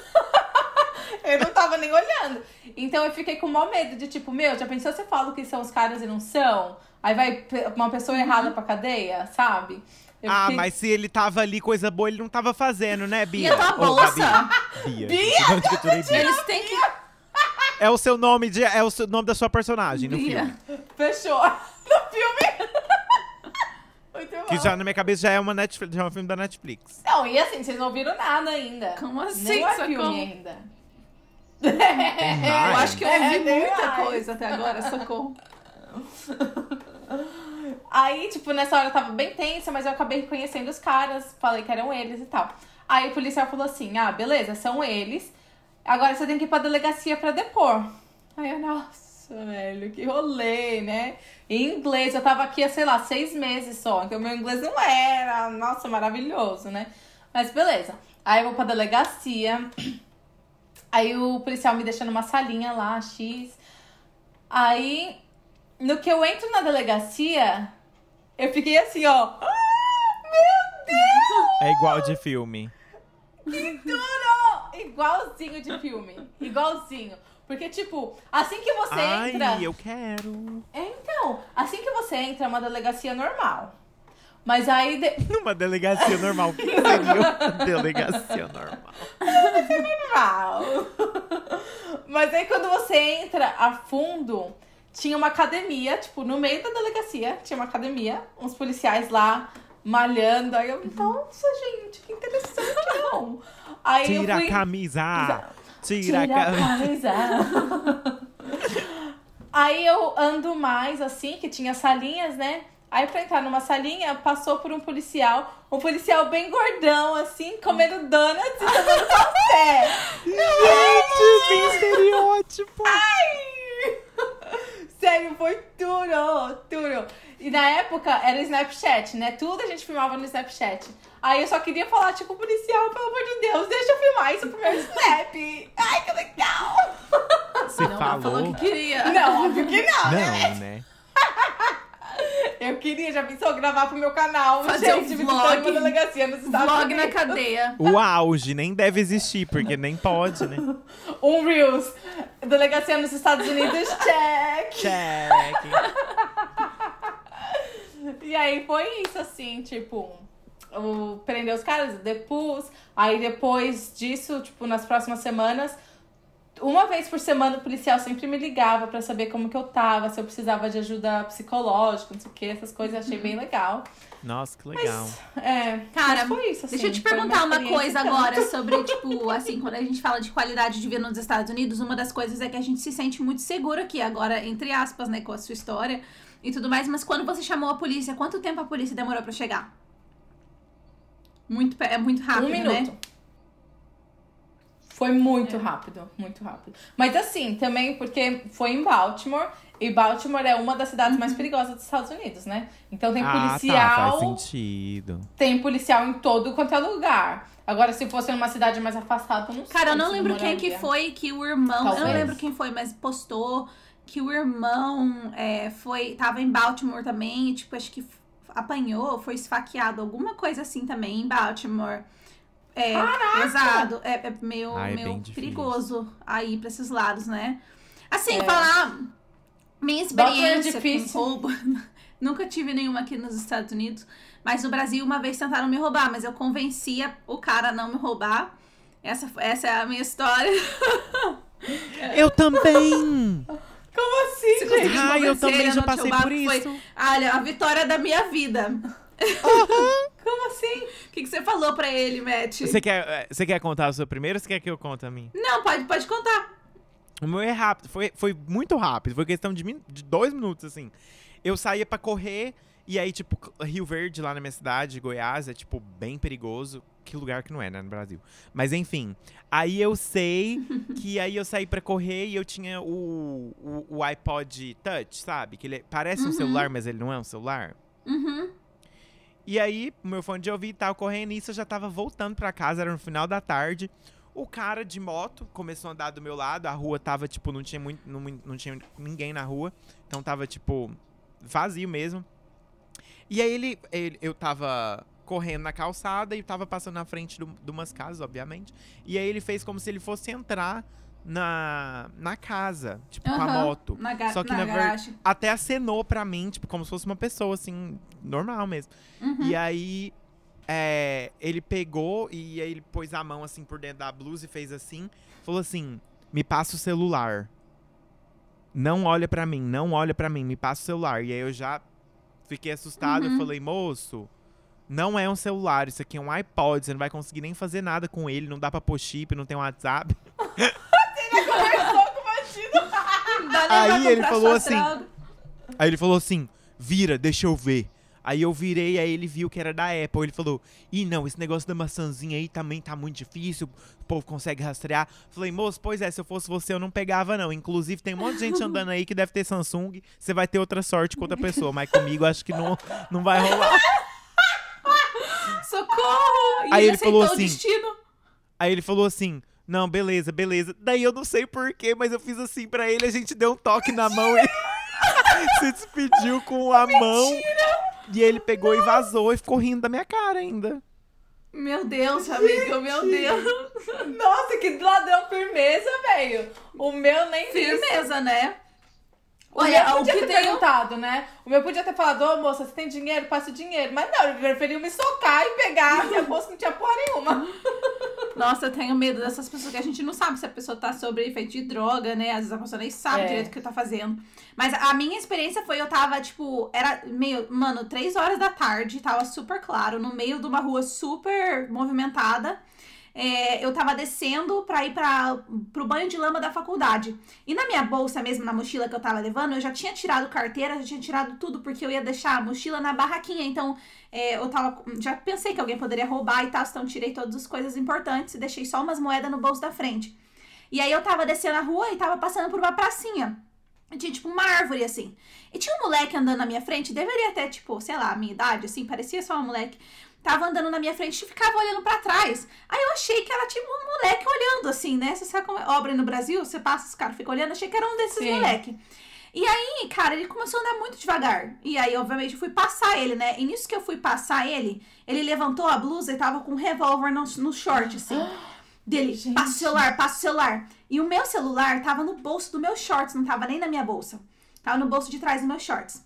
Eu não tava nem olhando. Então eu fiquei com o maior medo de, tipo, meu, já pensou se eu falo que são os caras e não são? Aí vai uma pessoa errada pra cadeia, sabe? Eu Ah, fiquei- mas se ele tava ali, coisa boa, ele não tava fazendo, né, Bia? E a tua Ô, bolsa? Bia. Bia, tirei Bia? Eles têm que. É o seu nome de, é o seu nome da sua personagem no filme. Fechou. No filme. Muito bom. Que já na minha cabeça já é uma Netflix, já é um filme da Netflix. Não, e assim, vocês não viram nada ainda. Como assim, Nem é filme ainda. Eu acho que eu ouvi É, muita mais. coisa até agora, socorro. Aí, tipo, nessa hora eu tava bem tensa, mas eu acabei reconhecendo os caras, falei que eram eles e tal. Aí o policial falou assim: ah, beleza, são eles. Agora você tem que ir pra delegacia pra depor. Aí eu, nossa, velho, que rolê, né? Em inglês, eu tava aqui há, sei lá, seis meses só. Então meu inglês não era, nossa, maravilhoso, né? Mas beleza. Aí eu vou pra delegacia. Aí o policial me deixa numa salinha lá, X. Aí, no que eu entro na delegacia, eu fiquei assim, ó. Ah, meu Deus! É igual de filme. Que Igualzinho de filme. Igualzinho. Porque, tipo, assim que você Ai, entra. eu quero. É, então, assim que você entra é uma delegacia normal. Mas aí. de- Numa delegacia normal. O que seria uma delegacia normal? normal. Mas aí quando você entra a fundo, tinha uma academia, tipo, no meio da delegacia, tinha uma academia, uns policiais lá malhando. Aí eu, nossa, gente, que interessante, não. Aí Tira fui... a camisa! Tira, Tira a camisa! Aí eu ando mais assim, que tinha salinhas, né? Aí pra entrar numa salinha, passou por um policial, um policial bem gordão, assim, comendo donuts e tomando café. Gente, tem estereótipo! Sério, foi duro, duro. E na época era Snapchat, né? Tudo a gente filmava no Snapchat. Aí eu só queria falar, tipo, policial, pelo amor de Deus, deixa eu filmar isso pro meu Snap. Ai, que legal! Você Não, falou falou? que queria. Não, óbvio que não, né? Não, né? Eu queria, já pensou, gravar pro meu canal, Fazer um gente, vlog. visitando uma delegacia nos Estados Vlog na cadeia. O auge nem deve existir, porque nem pode, né? Um Reels. Delegacia nos Estados Unidos, check. Check! E aí foi isso, assim, tipo, o, prender os caras, depus. Aí depois disso, tipo, nas próximas semanas, uma vez por semana o policial sempre me ligava pra saber como que eu tava, se eu precisava de ajuda psicológica, não sei o que, essas coisas, eu achei bem legal. Nossa, que legal. É, Cara, mas foi isso, assim, Deixa eu te foi perguntar uma, experiência coisa tanto. agora sobre, tipo, assim, quando a gente fala de qualidade de vida nos Estados Unidos, uma das coisas é que a gente se sente muito seguro aqui, agora, entre aspas, né, com a sua história e tudo mais, mas quando você chamou a polícia, quanto tempo a polícia demorou pra chegar? Muito, é muito rápido, um minuto. né? Foi muito É. rápido, muito rápido. Mas assim, também porque foi em Baltimore. E Baltimore é uma das cidades mais perigosas dos Estados Unidos, né? Então tem ah, tá, policial. faz sentido. tem policial em todo quanto é lugar. Agora, se fosse numa cidade mais afastada, eu não sei. Cara, eu não lembro quem que foi que o irmão. Eu não Talvez. lembro quem foi, mas postou que o irmão é, foi. Tava em Baltimore também, tipo, acho que apanhou, foi esfaqueado, alguma coisa assim também em Baltimore. É, pesado. É, é meio, Ah, é meio perigoso aí pra esses lados, né? Assim, É. falar. Minha Baltimore é experiência com roubo. Nunca tive nenhuma aqui nos Estados Unidos. Mas no Brasil, uma vez tentaram me roubar, mas eu convencia o cara a não me roubar. Essa, essa é a minha história. Eu também! Como assim, Se gente? Ai, eu também já passei por foi, isso. Olha, a vitória da minha vida. Como assim? O que, que você falou pra ele, Matt? Você quer, eh, você quer contar a sua primeira ou você quer que eu conte a minha? Não, pode, pode contar. O meu é rápido, foi, foi muito rápido, foi questão de, de dois minutos, assim. Eu saía pra correr, e aí, tipo, Rio Verde, lá na minha cidade, Goiás, é, tipo, bem perigoso. Que lugar que não é, né, no Brasil. Mas, enfim. Aí eu sei que aí eu saí pra correr e eu tinha o, o, o iPod Touch, sabe? Que ele parece um Uhum. celular, mas ele não é um celular. Uhum. E aí, meu fone de ouvido tava correndo, e isso eu já tava voltando pra casa, era no final da tarde. O cara de moto começou a andar do meu lado, a rua tava, tipo, não tinha muito. Não, não tinha ninguém na rua. Então tava, tipo, vazio mesmo. E aí ele, ele- eu tava correndo na calçada e tava passando na frente do- de umas casas, obviamente. E aí ele fez como se ele fosse entrar na, na casa, tipo, com a moto. Na, ga Só que na, na. Até acenou pra mim, tipo, como se fosse uma pessoa, assim, normal mesmo. Uhum. E aí, é, ele pegou e aí ele pôs a mão assim por dentro da blusa e fez assim. Falou assim: me passa o celular. Não olha pra mim, não olha pra mim, me passa o celular. E aí eu já fiquei assustado. Eu Uhum. falei, moço. Não é um celular, isso aqui é um iPod, você não vai conseguir nem fazer nada com ele, não dá pra pôr chip, não tem um WhatsApp. Conversou com o bandido. Aí ele falou assim. Aí ele falou assim: vira, deixa eu ver. Aí eu virei, aí ele viu que era da Apple. Ele falou: Ih, não, esse negócio da maçãzinha aí também tá muito difícil. O povo consegue rastrear. Falei, moço, pois é, se eu fosse você, eu não pegava, não. Inclusive, tem um monte de gente andando aí que deve ter Samsung. Você vai ter outra sorte com outra pessoa. Mas comigo acho que não, não vai rolar. Socorro! E Aí ele falou o assim, destino. Aí ele falou assim: Não, beleza, beleza. Daí eu não sei porquê, mas eu fiz assim pra ele, a gente deu um toque na mão e se despediu com a mão. E ele pegou e vazou e ficou rindo da minha cara ainda. Meu Deus, amigo, meu Deus. Nossa, que ladrão firmeza, velho. O meu nem. Firmeza, né? Olha, o o que perguntado, né? O meu podia ter falado, ô moça, você tem dinheiro? Passa o dinheiro. Mas não, ele preferiu me socar e pegar. Minha bolsa não tinha porra nenhuma. Nossa, eu tenho medo dessas pessoas que a gente não sabe se a pessoa tá sobre efeito de droga, né? Às vezes a pessoa nem sabe É. direito o que tá fazendo. Mas a minha experiência foi, eu tava, tipo, era meio, mano, três horas da tarde, tava super claro, no meio de uma rua super movimentada. É, eu tava descendo pra ir pra, pro banho de lama da faculdade. E na minha bolsa mesmo, na mochila que eu tava levando, eu já tinha tirado carteira, já tinha tirado tudo, porque eu ia deixar a mochila na barraquinha. Então, é, eu tava. Já pensei que alguém poderia roubar e tal, então tirei todas as coisas importantes e deixei só umas moedas no bolso da frente. E aí eu tava descendo a rua e tava passando por uma pracinha. Tinha, tipo, uma árvore, assim. E tinha um moleque andando na minha frente, deveria ter, tipo, sei lá, a minha idade, assim, parecia só um moleque. Tava andando na minha frente e ficava olhando pra trás. Aí eu achei que era, tipo, um moleque olhando, assim, né? Você sabe como é obra no Brasil? Você passa, os caras ficam olhando. Achei que era um desses Sim. moleque. E aí, cara, ele começou a andar muito devagar. E aí, obviamente, eu fui passar ele, né? E nisso que eu fui passar ele, ele levantou a blusa e tava com um revólver no, no short, assim. Dele, Gente. passa o celular, passa o celular. E o meu celular tava no bolso do meu shorts, não tava nem na minha bolsa. Tava no bolso de trás dos meus shorts.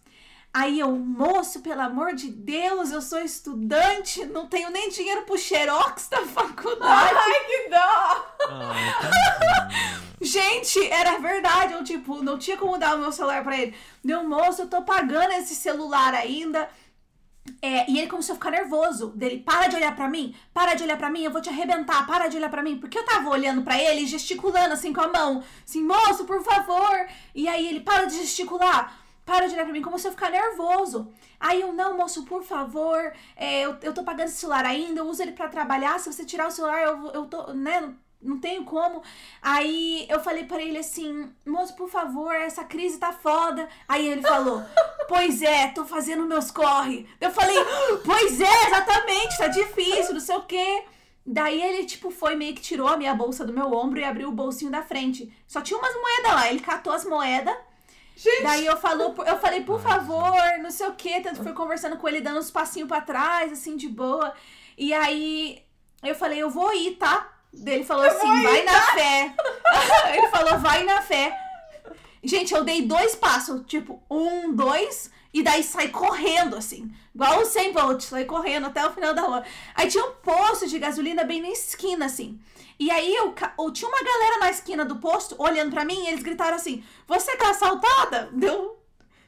Aí eu, moço, pelo amor de Deus, eu sou estudante, não tenho nem dinheiro pro xerox da faculdade. Ai, que dó! Ai, tadinho. Gente, era verdade. Eu, tipo, não tinha como dar o meu celular pra ele. Deu, moço, eu tô pagando esse celular ainda. É, e ele começou a ficar nervoso. Dele, para de olhar pra mim, para de olhar pra mim, eu vou te arrebentar, para de olhar pra mim. Porque eu tava olhando pra ele, e gesticulando assim com a mão. Assim, moço, por favor. E aí ele, para de gesticular. Para de olhar pra mim, começou a ficar nervoso. Aí eu, não, moço, por favor, é, eu, eu tô pagando esse celular ainda, eu uso ele pra trabalhar. Se você tirar o celular, eu, eu tô, né, não- tenho como. Aí eu falei pra ele assim, moço, por favor, essa crise tá foda. Aí ele falou, pois é, tô fazendo meus corre. Eu falei, pois é, exatamente, tá difícil, não sei o quê. Daí ele, tipo, foi meio que tirou a minha bolsa do meu ombro e abriu o bolsinho da frente. Só tinha umas moedas lá. Ele catou as moedas. Gente, Daí eu, falou, eu falei, por favor, não sei o quê. Tanto fui conversando com ele, dando uns passinhos pra trás, assim, de boa. E aí eu falei, eu vou ir, tá? Daí ele falou assim, vai na fé. ele falou, vai na fé. Gente, eu dei dois passos, tipo, um, dois, e daí saí correndo, assim. Igual o 100 volts, saí correndo até o final da rua. Aí tinha um posto de gasolina bem na esquina, assim. E aí eu, eu tinha uma galera na esquina do posto olhando pra mim e eles gritaram assim: Você tá assaltada? Deu.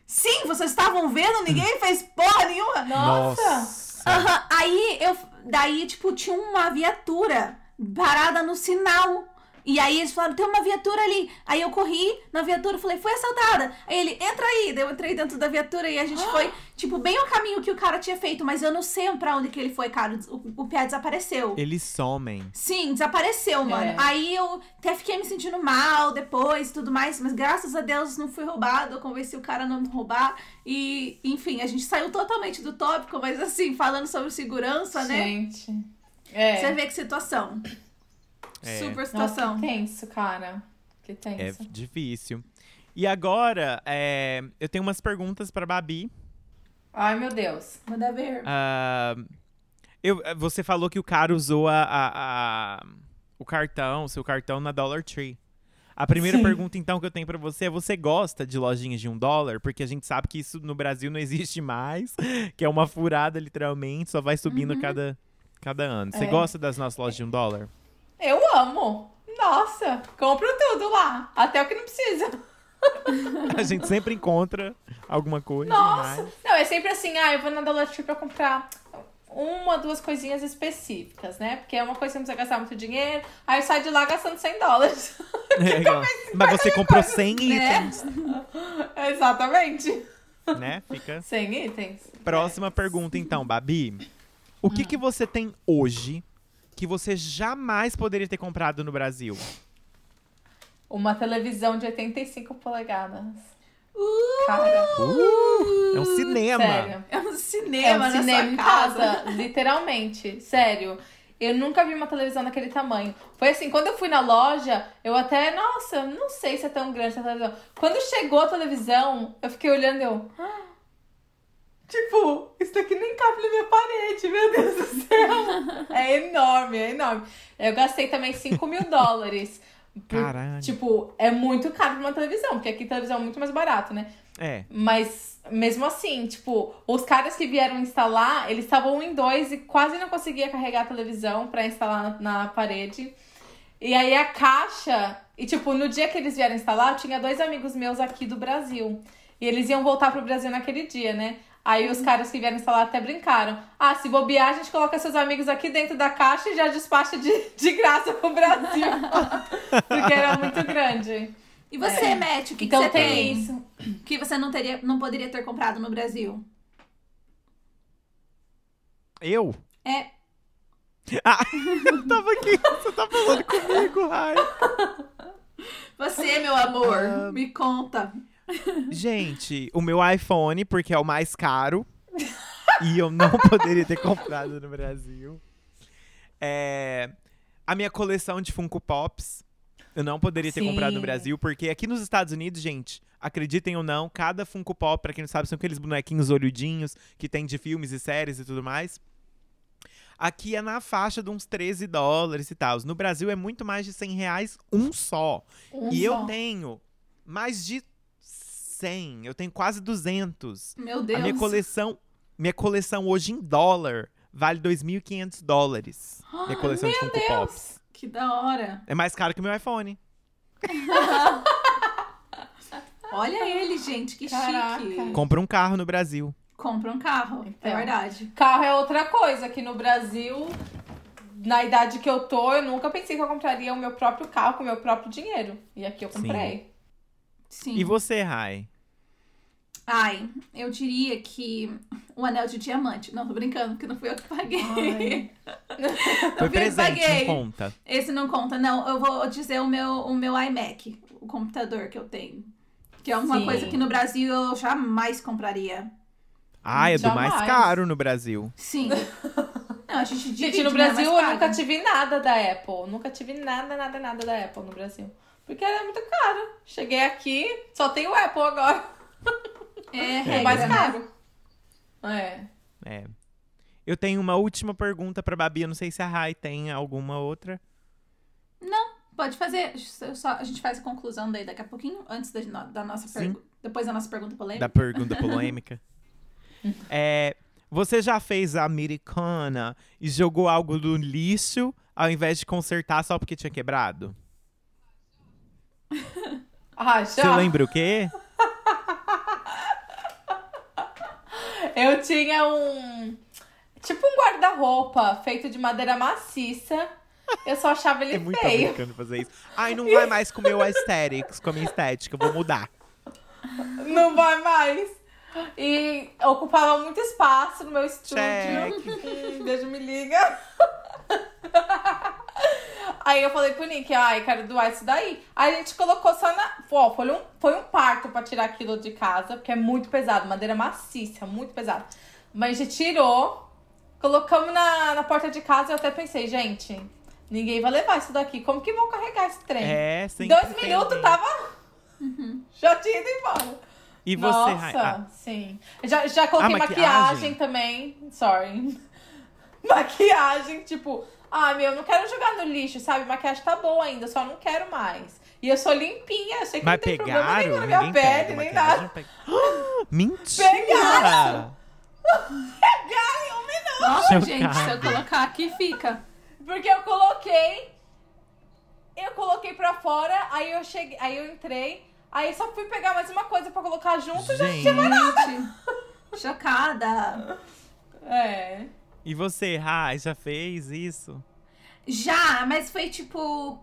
Sim, vocês estavam vendo, ninguém fez porra nenhuma. Nossa! Aham, Aí eu. Daí, tipo, tinha uma viatura parada no sinal. E aí eles falaram, tem uma viatura ali. Aí eu corri na viatura e falei, foi assaltada. Aí ele, entra aí. Daí eu entrei dentro da viatura e a gente foi, tipo, bem o caminho que o cara tinha feito. Mas eu não sei pra onde que ele foi, cara. O, o Pia desapareceu. Eles somem. Sim, desapareceu, mano. É. Aí eu até fiquei me sentindo mal depois e tudo mais, mas graças a Deus não fui roubado. Eu convenci o cara a não me roubar. E, enfim, a gente saiu totalmente do tópico, mas assim, falando sobre segurança, né? Gente. É. Você vê que situação. É. Super Nossa, situação. que tenso, cara. Que É tenso. difícil. E agora, é, eu tenho umas perguntas pra Babi. Ai, meu Deus. Manda ver. Ah, eu, você falou que o cara usou a, a- a- o cartão, seu cartão na Dollar Tree. A primeira Sim. pergunta, então, que eu tenho pra você é: você gosta de lojinhas de um dólar? Porque a gente sabe que isso no Brasil não existe mais, que é uma furada, literalmente, só vai subindo cada, cada ano. Você É. gosta das nossas lojas de um dólar? Eu amo. Nossa, compro tudo lá. Até o que não precisa. A gente sempre encontra alguma coisa. Nossa. mas- Não, é sempre assim, ah, eu vou na Dollar Tree pra comprar uma, duas coisinhas específicas, né? Porque é uma coisa que não precisa gastar muito dinheiro. Aí eu saio de lá gastando 100 dólares. É, igual. Mas você comprou 100 né? itens, Exatamente. né? Fica. 100 itens. Próxima pergunta, então, Babi. O que, que você tem hoje que você jamais poderia ter comprado no Brasil? Uma televisão de 85 polegadas. Cara, Uh, é um cinema. sério. É um É cinema um na cinema sua em casa. casa, literalmente. Sério. Eu nunca vi uma televisão daquele tamanho. Foi assim, quando eu fui na loja, eu até, nossa, não sei se é tão grande essa televisão. Quando chegou a televisão, eu fiquei olhando e eu. "Ah, Tipo, isso daqui nem cabe na minha parede, meu Deus do céu. É enorme, é enorme. Eu gastei também 5 mil dólares. Por- Caralho. Tipo, é muito caro pra uma televisão, porque aqui televisão é muito mais barato, né? É. Mas mesmo assim, tipo, os caras que vieram instalar, eles estavam em dois e quase não conseguia carregar a televisão pra instalar na, na parede. E aí a caixa, e tipo, no dia que eles vieram instalar, eu tinha dois amigos meus aqui do Brasil. E eles iam voltar pro Brasil naquele dia, né? Aí os caras que vieram instalar até brincaram. Ah, se bobear, a gente coloca seus amigos aqui dentro da caixa e já despacha de, de graça pro Brasil. Porque era muito grande. E você, Matt, o que, então que você tem isso. que você não, teria, não poderia ter comprado no Brasil? Eu? É. Ah, eu tava aqui. Você tá falando comigo, Rai. Você, meu amor, Ah. me conta. Gente, o meu iPhone, porque é o mais caro. e eu não poderia ter comprado no Brasil. É, a minha coleção de Funko Pops. Eu não poderia ter Sim. comprado no Brasil, porque aqui nos Estados Unidos, gente, acreditem ou não, cada Funko Pop, pra quem não sabe, são aqueles bonequinhos olhudinhos que tem de filmes e séries e tudo mais. Aqui é na faixa de uns 13 dólares e tal. No Brasil é muito mais de 100 reais um só. Um e só. eu tenho mais de 100, eu tenho quase 200. Meu Deus. A minha coleção, minha coleção hoje em dólar vale 2.500 dólares. Minha coleção de Funko Pops. Que da hora. É mais caro que o meu iPhone. Olha ele, gente, que Caraca. chique. Compra um carro no Brasil. Compra um carro. Então. É verdade. Carro é outra coisa. Aqui no Brasil, na idade que eu tô, eu nunca pensei que eu compraria o meu próprio carro com o meu próprio dinheiro. E aqui eu comprei. Sim. E você, Rai? Ai, eu diria que um anel de diamante. Não, tô brincando, porque não fui eu que paguei. Ai. Foi Eu presente, paguei. não conta. Esse não conta, não. Eu vou dizer o meu, o meu iMac, o computador que eu tenho. Que é uma Sim. coisa que no Brasil eu jamais compraria. Ah, é do mais caro no Brasil. Sim. Não, a gente divide, Gente, no né, Brasil eu nunca tive nada da Apple. Nunca tive nada, nada, nada da Apple no Brasil. Porque era muito caro. Cheguei aqui, só tem o Apple agora. É, É mais né? caro. É. É. Eu tenho uma última pergunta pra Babi. Eu não sei se a Rai tem alguma outra. Pode fazer. Só- a gente faz a conclusão daí daqui a pouquinho, antes da, da nossa Sim. pergunta. Depois da nossa pergunta polêmica. Da pergunta polêmica. é, você já fez a americana e jogou algo no lixo ao invés de consertar só porque tinha quebrado? Ah, Você já. lembra o quê? Eu tinha um. Tipo um guarda-roupa feito de madeira maciça. Eu só achava ele É muito feio. americano fazer isso. Ai, não vai mais com o meu aesthetics, com a minha estética. Eu vou mudar. Não vai mais. E ocupava muito espaço no meu estúdio. Check. Hum, beijo, me liga. Aí eu falei pro Nick, ai, quero doar isso daí. Aí a gente colocou só na. Pô, foi um, foi um parto pra tirar aquilo de casa, porque é muito pesado, madeira maciça, muito pesado. Mas a gente tirou, colocamos na, na porta de casa e eu até pensei, gente, ninguém vai levar isso daqui. Como que vão carregar esse trem? É, sempre Dois minutos tava. Já tinha ido embora. E você, Nossa, Rai? Ah, sim. Já, já coloquei Ah, maquiagem. maquiagem? também. Sorry. Maquiagem, tipo, ah, meu, não quero jogar no lixo, sabe? Maquiagem tá boa ainda, só não quero mais. E eu sou limpinha, eu sei que mas não tem problema pegaram? nenhum na minha Ninguém pele, nem nada. não pega. Mentira! Pegaram! Pegaram em um minuto. Nossa, Chocada. gente, se eu colocar aqui, fica. Porque eu coloquei. Eu coloquei pra fora, aí eu cheguei, aí eu entrei, aí só fui pegar mais uma coisa pra colocar junto e já Gente, Gente, chocada. É. e você, Rai, já fez isso? Já, mas foi tipo.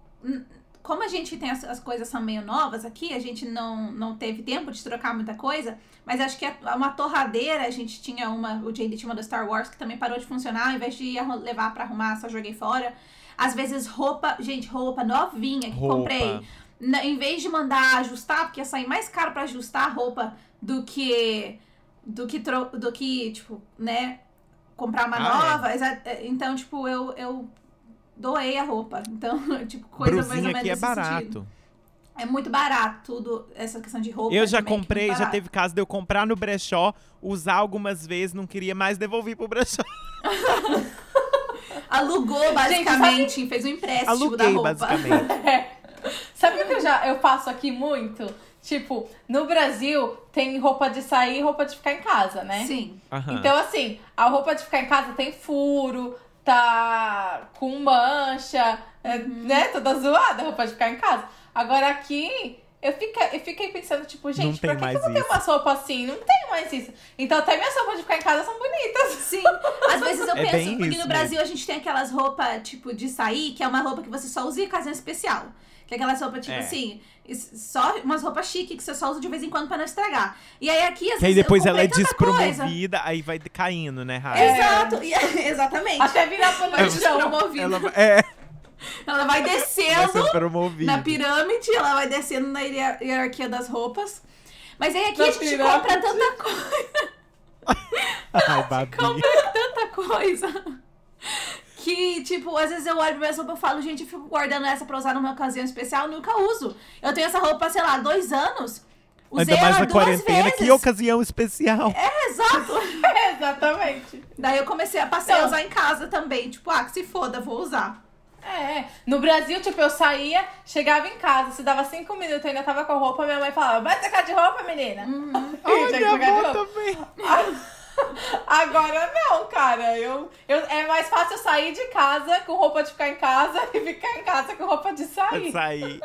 Como a gente tem as, as coisas são meio novas aqui, a gente não, não teve tempo de trocar muita coisa. Mas acho que a- uma torradeira, a gente tinha uma. O JD tinha uma do Star Wars que também parou de funcionar. Ao invés de levar pra arrumar, só joguei fora. Às vezes roupa, gente, roupa novinha que Roupa. comprei. Na- em vez de mandar ajustar, porque ia sair mais caro pra ajustar a roupa do que. Do que, do que tipo, né? Comprar uma Ah, é. nova. Exa- Então, tipo, eu, eu doei a roupa. Então, tipo, coisa mais ou menos aqui é nesse barato. sentido. É muito barato tudo, essa questão de roupa. Eu já também, é comprei, já barato. teve caso de eu comprar no brechó, usar algumas vezes, não queria mais devolver pro brechó. Alugou, basicamente, fez um empréstimo da Aluguei, roupa. basicamente. Sabe o que eu já eu faço aqui muito? Tipo, no Brasil tem roupa de sair e roupa de ficar em casa, né? Sim. Aham. Então, assim, a roupa de ficar em casa tem furo, tá com mancha, é, Uhum. né? Toda zoada a roupa de ficar em casa. Agora aqui, eu, fica, eu fiquei pensando, tipo, gente, tem por que, mais que eu não tenho isso. uma roupa assim? Não tem mais isso. Então, até minhas roupas de ficar em casa são bonitas. Sim, às vezes eu É penso, bem porque isso no Brasil a gente tem aquelas roupas, tipo, de sair, que é uma roupa que você só usa em ocasião especial. É aquelas roupas, tipo É. assim, só umas roupas chique que você só usa de vez em quando pra não estragar. E aí aqui, às Que aí depois ela é tanta coisa. despromovida, aí vai caindo, né, Rafa? Exato, e- exatamente. Até virar pro Vai no chão. despromovida. Ela, vai- é, Ela vai vai descendo promovida. na pirâmide, ela vai descendo na hierar- hierarquia das roupas. Mas aí aqui Na a gente pirâmide. compra tanta coisa. Ai, Babi. compra tanta coisa. Que, tipo, às vezes eu olho pra minha roupa e falo, gente, eu fico guardando essa pra usar numa ocasião especial, nunca uso. Eu tenho essa roupa, sei lá, dois anos. Usei Ainda mais ela na duas quarentena, vezes. que ocasião especial. É, exato. Exatamente. Daí eu comecei a passar a Então- usar em casa também. Tipo, ah, que se foda, vou usar. É, no Brasil, tipo, eu saía, chegava em casa, se dava cinco minutos, eu ainda tava com a roupa, minha mãe falava, vai trocar de roupa, menina? Uhum. Ai, minha avó roupa. também. Agora não, cara. Eu, eu, é mais fácil sair de casa com roupa de ficar em casa e ficar em casa com roupa de sair. Sair.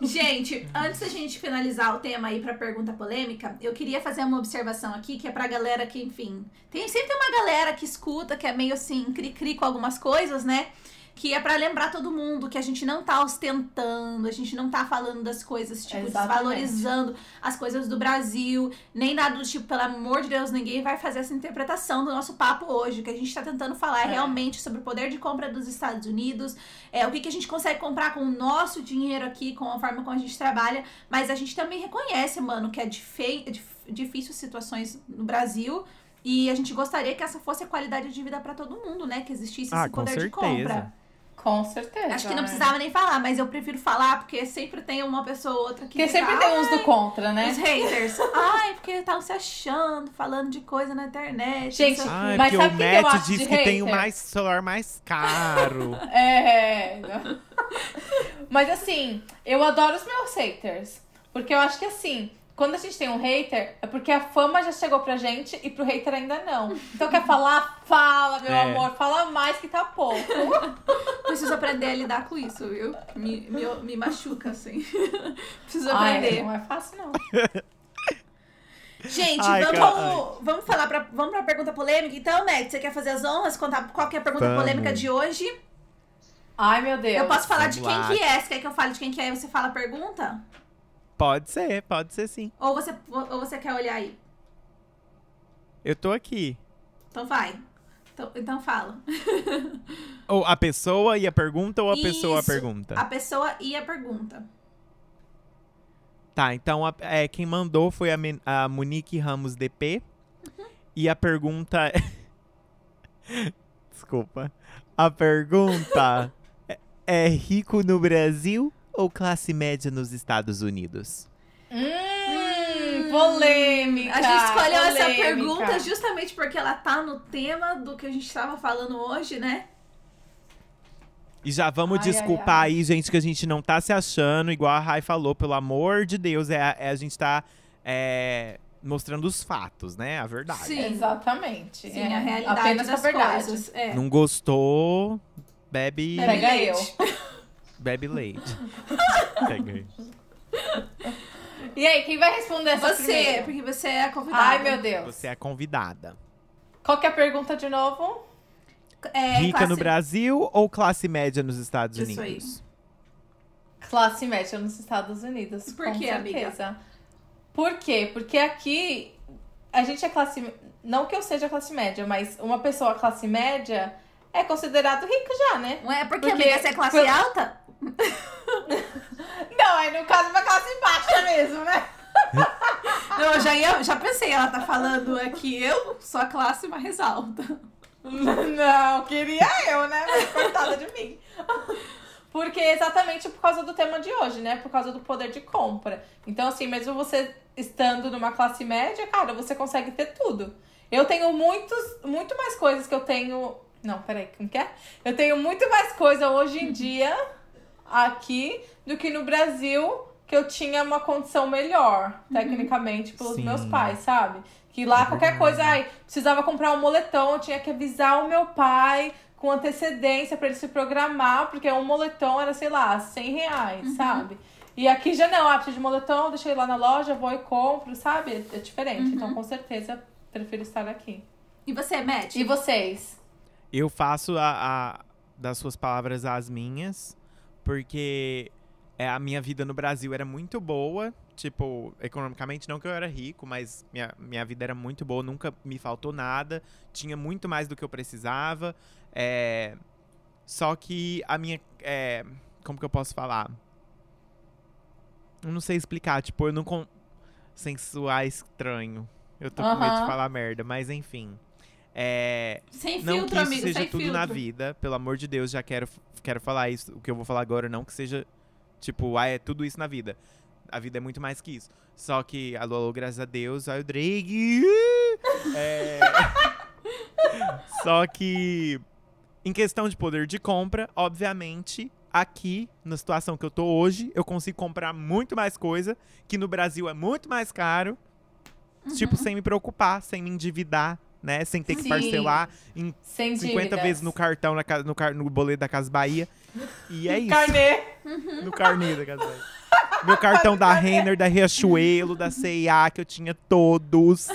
Gente, antes da gente finalizar o tema aí pra pergunta polêmica, eu queria fazer uma observação aqui, que é pra galera que, enfim, tem sempre uma galera que escuta, que é meio assim, cri-cri com algumas coisas, né? Que é pra lembrar todo mundo que a gente não tá ostentando, a gente não tá falando das coisas, tipo, Exatamente. desvalorizando as coisas do Brasil, nem nada do tipo, pelo amor de Deus, ninguém vai fazer essa interpretação do nosso papo hoje. O que a gente tá tentando falar é É. realmente sobre o poder de compra dos Estados Unidos, é, o que, que a gente consegue comprar com o nosso dinheiro aqui, com a forma como a gente trabalha, mas a gente também reconhece, mano, que é dif- difícil situações no Brasil. E a gente gostaria que essa fosse a qualidade de vida pra todo mundo, né? Que existisse Ah, esse com poder de compra. Com certeza. Acho que não né? precisava nem falar, mas eu prefiro falar porque sempre tem uma pessoa ou outra que. Porque sempre tem uns do contra, "Ai, né? Os haters. Ai, porque estavam se achando, falando de coisa na internet. Gente, Ai, Mas sabe o que que eu Net acho diz de que tem o hater? mais celular mais caro. É. Mas assim, eu adoro os meus haters. Porque eu acho que assim, quando a gente tem um hater, é porque a fama já chegou pra gente e pro hater ainda não. Então quer falar? Fala, meu É. amor. Fala mais que tá pouco. Preciso aprender a lidar com isso, viu? Me, me, me machuca, assim. Preciso Ai, aprender. não é fácil, não. Gente, Ai, vamos, cara, vamos falar pra, vamos pra pergunta polêmica. Então, Matt, você quer fazer as honras? Contar qual que é a pergunta Vamos. polêmica de hoje? Ai, meu Deus. Eu posso falar de Vamos quem lá. que é? Você quer que eu fale de quem que é e você fala a pergunta? Pode ser, pode ser sim. Ou você, ou você quer olhar aí? Eu tô aqui. Então vai. Então, então fala. Ou a pessoa e a pergunta ou a pessoa a Isso. pergunta? A pessoa e a pergunta. Tá, então a- é, quem mandou foi a, a Monique Ramos DP. E a pergunta. Desculpa. A pergunta é, é rico no Brasil ou classe média nos Estados Unidos? Hum, polêmica. A gente escolheu essa polêmica. pergunta justamente porque ela tá no tema do que a gente tava falando hoje, né? E já vamos Ai, ai, desculpar ai. aí, gente, que a gente não tá se achando, igual a Rai falou, pelo amor de Deus, é, a- é a gente tá é, mostrando os fatos, né? A verdade. Sim. Exatamente. Sim, é. a realidade Apenas das a verdade. coisas. É. Não gostou, bebe, Pega leite. bebe leite. Pega aí. E aí, quem vai responder essa Você, primeiro? porque você é a convidada. Ai, meu Deus. Você é convidada. Qual que é a pergunta de novo? É, Rica classe- no Brasil ou classe média nos Estados Isso Unidos? Classe média nos Estados Unidos. Por com quê, amiga? certeza. Por quê? Porque aqui a gente é classe. Não que eu seja classe média, mas uma pessoa classe média é considerado rico já, né? Não é porque, Porque- amiga, você é classe por- alta? Não, aí no caso uma classe baixa mesmo, né? Não, eu já, ia, já pensei, ela tá falando aqui, eu sou a classe mais alta. Não, queria eu, né? Mas coitada de mim. Porque exatamente por causa do tema de hoje, né? Por causa do poder de compra. Então, assim, mesmo você estando numa classe média, cara, você consegue ter tudo. Eu tenho muitos, muito mais coisas que eu tenho. Não, peraí, como que é? Eu tenho muito mais coisa hoje em dia aqui do que no Brasil, que eu tinha uma condição melhor, tecnicamente, pelos Sim. meus pais, sabe? Que lá qualquer coisa, ai, precisava comprar um moletom, eu tinha que avisar o meu pai com antecedência pra ele se programar, porque um moletom era, sei lá, 100 reais, sabe? E aqui já não, ah, preciso de moletom, ir lá na loja, vou e compro, sabe? É diferente. Então, com certeza, prefiro estar aqui. E você, Matt? E vocês? Eu faço a, a- das suas palavras as minhas, porque é, a minha vida no Brasil era muito boa. Tipo, economicamente, não que eu era rico, mas minha, minha vida era muito boa, nunca me faltou nada, tinha muito mais do que eu precisava. É, só que a minha. é, como que eu posso falar? Eu não sei explicar, tipo, eu não. Con... Sem estranho. Eu tô com medo de falar merda, mas enfim. É, Sem não filtro, que isso amigo, seja tudo filtro. na vida, pelo amor de Deus, já quero, quero falar isso. O que eu vou falar agora, não que seja, tipo, ah, é tudo isso na vida. A vida é muito mais que isso. Só que, alô, alô, graças a Deus, ai, o Drake. É... Só que, em questão de poder de compra, obviamente, aqui, na situação que eu tô hoje, eu consigo comprar muito mais coisa, que no Brasil é muito mais caro. Uhum. Tipo, sem me preocupar, sem me endividar, né? Sem ter que Sim. parcelar em Sem 50 dívidas. vezes no cartão, na, no, no boleto da Casa Bahia. E é isso. Carnê. No carnê da Casa Bahia. Meu cartão da Renner, da Riachuelo, da CIA, que eu tinha todos.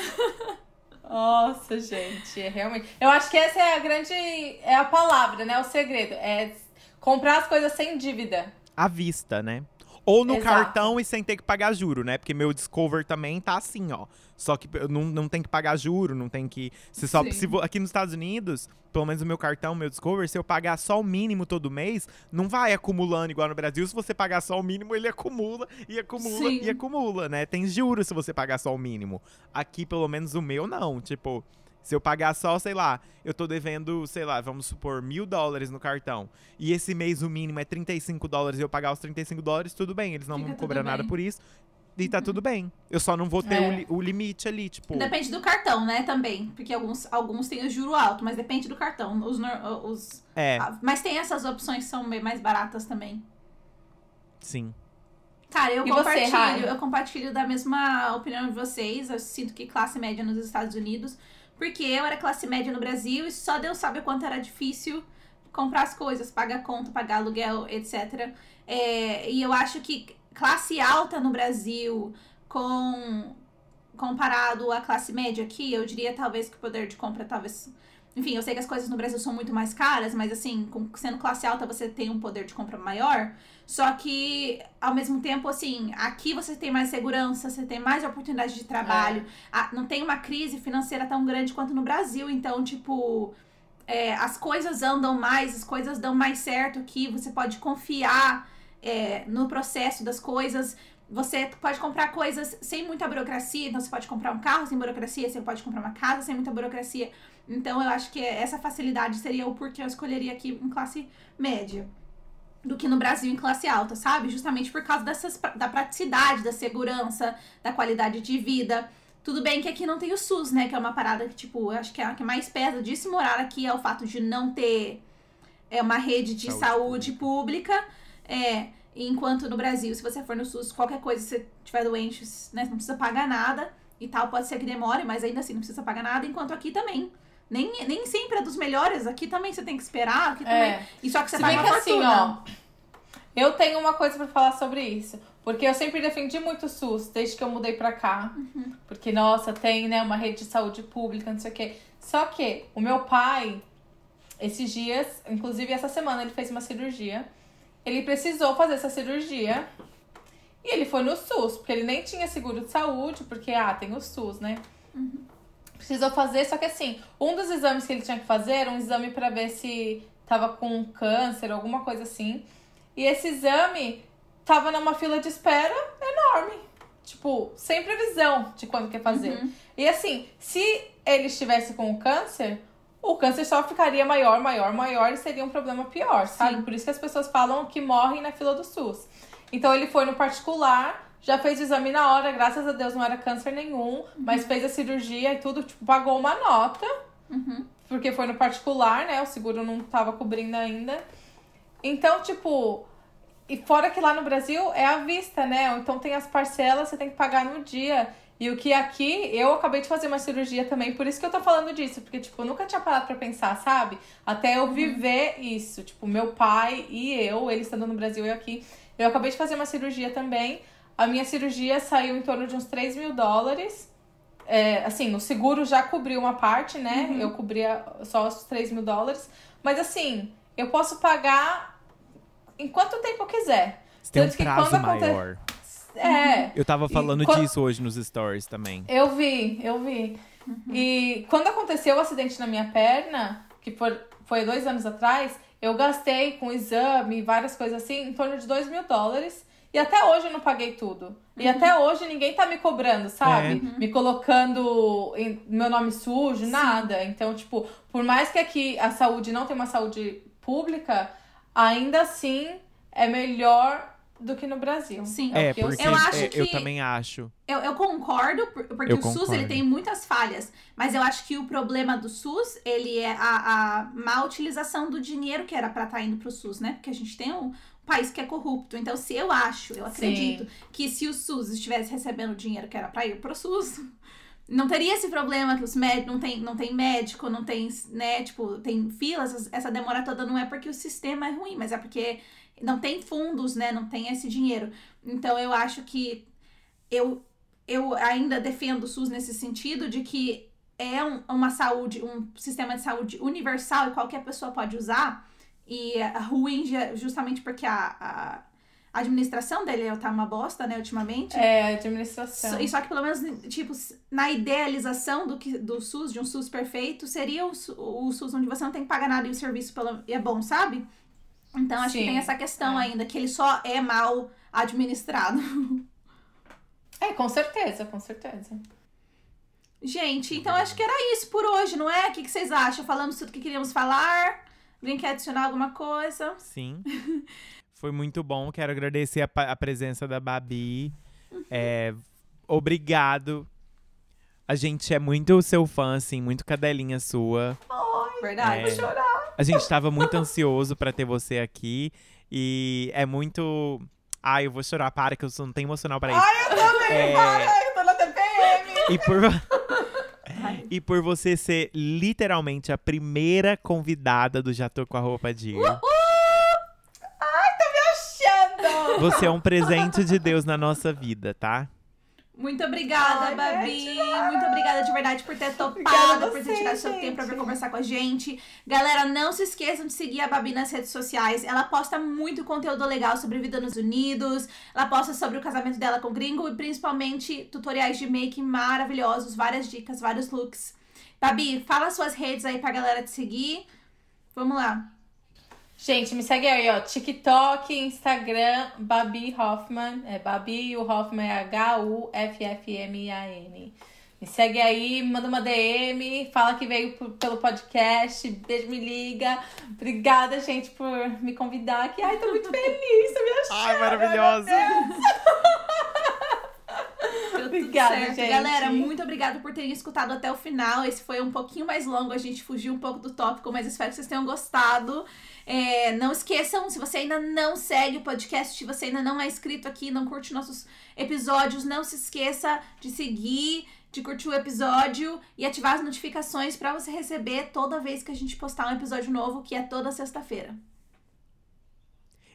Nossa, gente, é realmente. Eu acho que essa é a grande. É a palavra, né? O segredo. É comprar as coisas sem dívida. À vista, né? Ou no Exato. cartão e sem ter que pagar juro, né? Porque meu Discover também tá assim, ó. Só que não, não tem que pagar juro, não tem que. Você só, Sim. se aqui nos Estados Unidos, pelo menos o meu cartão, meu Discover, se eu pagar só o mínimo todo mês, não vai acumulando igual no Brasil. Se você pagar só o mínimo, ele acumula e acumula Sim. e acumula, né? Tem juros se você pagar só o mínimo. Aqui, pelo menos o meu, não. Tipo, se eu pagar só, sei lá, eu tô devendo, sei lá, vamos supor, mil dólares no cartão. E esse mês o mínimo é 35 dólares e eu pagar os 35 dólares, tudo bem. Eles não Fica vão cobrar nada bem. por isso. E tá tudo bem. Eu só não vou ter É. o, li- o limite ali, tipo. Depende do cartão, né, também. Porque alguns, alguns têm o juro alto, mas depende do cartão. Os, nor- os, É, mas tem essas opções que são mais baratas também. sim. Cara, eu E você, compartilho, Rai? eu compartilho da mesma opinião de vocês. Eu sinto que classe média nos Estados Unidos, porque eu era classe média no Brasil e só Deus sabe o quanto era difícil comprar as coisas, pagar conta, pagar aluguel, etc. É, e eu acho que classe alta no Brasil, com comparado à classe média aqui, eu diria talvez que o poder de compra talvez enfim, eu sei que as coisas no Brasil são muito mais caras, mas assim, sendo classe alta você tem um poder de compra maior. Só que, ao mesmo tempo, assim, aqui você tem mais segurança, você tem mais oportunidade de trabalho. Ah, não tem uma crise financeira tão grande quanto no Brasil. Então, tipo, é, as coisas andam mais, as coisas dão mais certo aqui. Você pode confiar é, no processo das coisas. Você pode comprar coisas sem muita burocracia. Então, você pode comprar um carro sem burocracia, você pode comprar uma casa sem muita burocracia. Então, eu acho que essa facilidade seria o porquê eu escolheria aqui em classe média do que no Brasil em classe alta, sabe? Justamente por causa dessas, da praticidade, da segurança, da qualidade de vida. Tudo bem que aqui não tem o SUS, né? Que é uma parada que, tipo, eu acho que é a que mais pesa de se morar aqui é o fato de não ter é, uma rede de Saúde saúde, pública. É, enquanto no Brasil, se você for no SUS, qualquer coisa, se você tiver doente, né, não precisa pagar nada e tal. Pode ser que demore, mas ainda assim não precisa pagar nada. Enquanto aqui também. Nem, nem sempre é dos melhores. Aqui também você tem que esperar. Aqui também. É. E só que você Se paga bem que assim, ó. Eu tenho uma coisa pra falar sobre isso. Porque eu sempre defendi muito o SUS, desde que eu mudei pra cá. Uhum. Porque, nossa, tem, né, uma rede de saúde pública, não sei o quê. Só que o meu pai, esses dias, inclusive essa semana, ele fez uma cirurgia. Ele precisou fazer essa cirurgia. E ele foi no SUS, porque ele nem tinha seguro de saúde, porque, ah, tem o SUS, né? Precisou fazer, só que assim, um dos exames que ele tinha que fazer era um exame pra ver se tava com câncer, alguma coisa assim. E esse exame tava numa fila de espera enorme. Tipo, sem previsão de quando quer fazer. Uhum. E assim, se ele estivesse com câncer, o câncer só ficaria maior, maior, maior e seria um problema pior, sabe? Por isso que as pessoas falam que morrem na fila do SUS. Então ele foi no particular, já fez o exame na hora, graças a Deus não era câncer nenhum, mas fez a cirurgia e tudo, tipo, pagou uma nota, porque foi no particular, né? O seguro não tava cobrindo ainda. Então, tipo, e fora que lá no Brasil é à vista, né? Então tem as parcelas, você tem que pagar no dia. E o que aqui, eu acabei de fazer uma cirurgia também, por isso que eu tô falando disso, porque, tipo, eu nunca tinha parado pra pensar, sabe? Até eu viver isso. Tipo, meu pai e eu, ele estando no Brasil e eu aqui, eu acabei de fazer uma cirurgia também. A minha cirurgia saiu em torno de uns 3 mil dólares. É, assim, o seguro já cobriu uma parte, né? Eu cobria só os 3 mil dólares. Mas assim, eu posso pagar em quanto tempo eu quiser. Você tem um Tanto que prazo quando aconte- maior. É. Eu tava E falando quando- disso hoje nos stories também. Eu vi, eu vi. E quando aconteceu o acidente na minha perna, que foi, foi dois anos atrás, eu gastei com exame e várias coisas assim, em torno de dois mil dólares. E até hoje eu não paguei tudo. E até hoje ninguém tá me cobrando, sabe? Me colocando em meu nome sujo, nada. Então, tipo, por mais que aqui a saúde não tem uma saúde pública, ainda assim é melhor do que no Brasil. Sim. É, o que eu porque Eu acho é, eu que- também acho. Eu, eu concordo, por- porque Eu o SUS ele concordo. tem muitas falhas, mas eu acho que o problema do SUS ele é a, a má utilização do dinheiro que era pra estar indo pro SUS, né? Porque a gente tem um país que é corrupto. Então, se eu acho, eu acredito que se o SUS estivesse recebendo o dinheiro que era pra ir pro SUS, não teria esse problema que os médicos não tem, não tem médico, não tem, né, tipo, tem filas, essa demora toda não é porque o sistema é ruim, mas é porque não tem fundos, né, não tem esse dinheiro. Então eu acho que eu eu ainda defendo o SUS nesse sentido de que é um- uma saúde, um sistema de saúde universal e qualquer pessoa pode usar. E é ruim justamente porque a, a administração dele tá uma bosta, né, ultimamente. É, administração. E só que pelo menos, tipo, na idealização do, que, do SUS, de um SUS perfeito, seria o, o SUS onde você não tem que pagar nada e o serviço pelo, é bom, sabe? Então acho que Sim, tem essa questão é. ainda, que ele só é mal administrado. É, com certeza, com certeza. Gente, então acho que era isso por hoje, não é? O que, que vocês acham? Falamos tudo que queríamos falar? Alguém quer adicionar alguma coisa? Sim. Foi muito bom. Quero agradecer a, a presença da Babi. É, obrigado. A gente é muito seu fã, assim, muito cadelinha sua. Verdade. É. Vou chorar. A gente tava muito ansioso pra ter você aqui. E é muito. Ai, eu vou chorar, para, que eu não tenho emocional pra isso. Eu também, É. para, eu tô na TPM. E por, e por você ser literalmente a primeira convidada do Já Tô Com a Roupa de Ir. Achando. Você é um presente de Deus na nossa vida, tá? Muito obrigada, Ai, Babi. Muito obrigada de verdade por ter topado, Obrigada por ter você, tirado seu tempo pra vir conversar com a gente. Galera, não se esqueçam de seguir a Babi nas redes sociais. Ela posta muito conteúdo legal sobre vida nos Unidos. Ela posta sobre o casamento dela com o gringo e principalmente tutoriais de make maravilhosos, várias dicas, vários looks. Babi, fala suas redes aí pra galera te seguir. Vamos lá. Gente, me segue aí, ó. TikTok, Instagram, Babi Hoffman. É Babi e o Hoffman é H-U-F-F-M-A-N. Me segue aí, manda uma DM, fala que veio por- pelo podcast, beijo, me liga. Obrigada, gente, por me convidar aqui. Ai, tô muito feliz, tô me achando. Ai, maravilhosa! Deu tudo Obrigada, certo. gente. Galera, muito obrigada por terem escutado até o final. Esse foi um pouquinho mais longo, a gente fugiu um pouco do tópico, mas espero que vocês tenham gostado. É, não esqueçam, se você ainda não segue o podcast, se você ainda não é inscrito aqui, não curte nossos episódios, não se esqueça de seguir, de curtir o episódio e ativar as notificações para você receber toda vez que a gente postar um episódio novo, que é toda sexta-feira.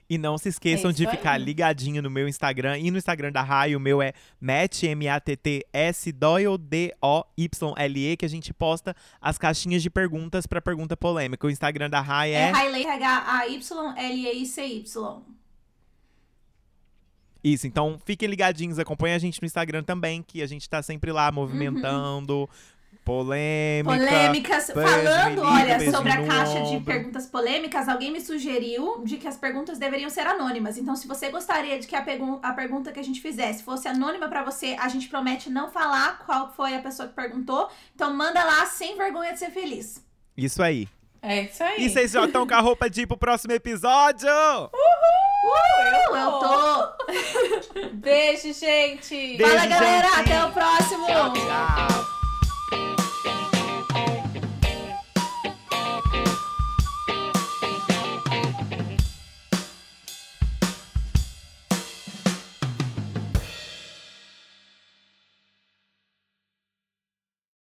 E não se esqueçam É de ficar aí. ligadinho no meu Instagram e no Instagram da Rai. O meu é Matt, M-A-T-T-S, Doyle, D-O-Y-L-E, que a gente posta as caixinhas de perguntas pra pergunta polêmica. O Instagram da Rai É é. Hailey, H-A-Y-L-E-I-C-Y. Isso, então fiquem ligadinhos, acompanhem a gente no Instagram também, que a gente tá sempre lá movimentando. Polêmica. Falando, olha, sobre a caixa de ombro. perguntas polêmicas, alguém me sugeriu de que as perguntas deveriam ser anônimas. Então, se você gostaria de que a, pergun a pergunta que a gente fizesse fosse anônima pra você, a gente promete não falar qual foi a pessoa que perguntou. Então, manda lá sem vergonha de ser feliz. Isso aí. É isso aí. E vocês já estão com a roupa de ir pro próximo episódio? Uh, eu tô. Beijo, gente. Beijo, Fala, galera. gente. Até o próximo. Tchau, tchau.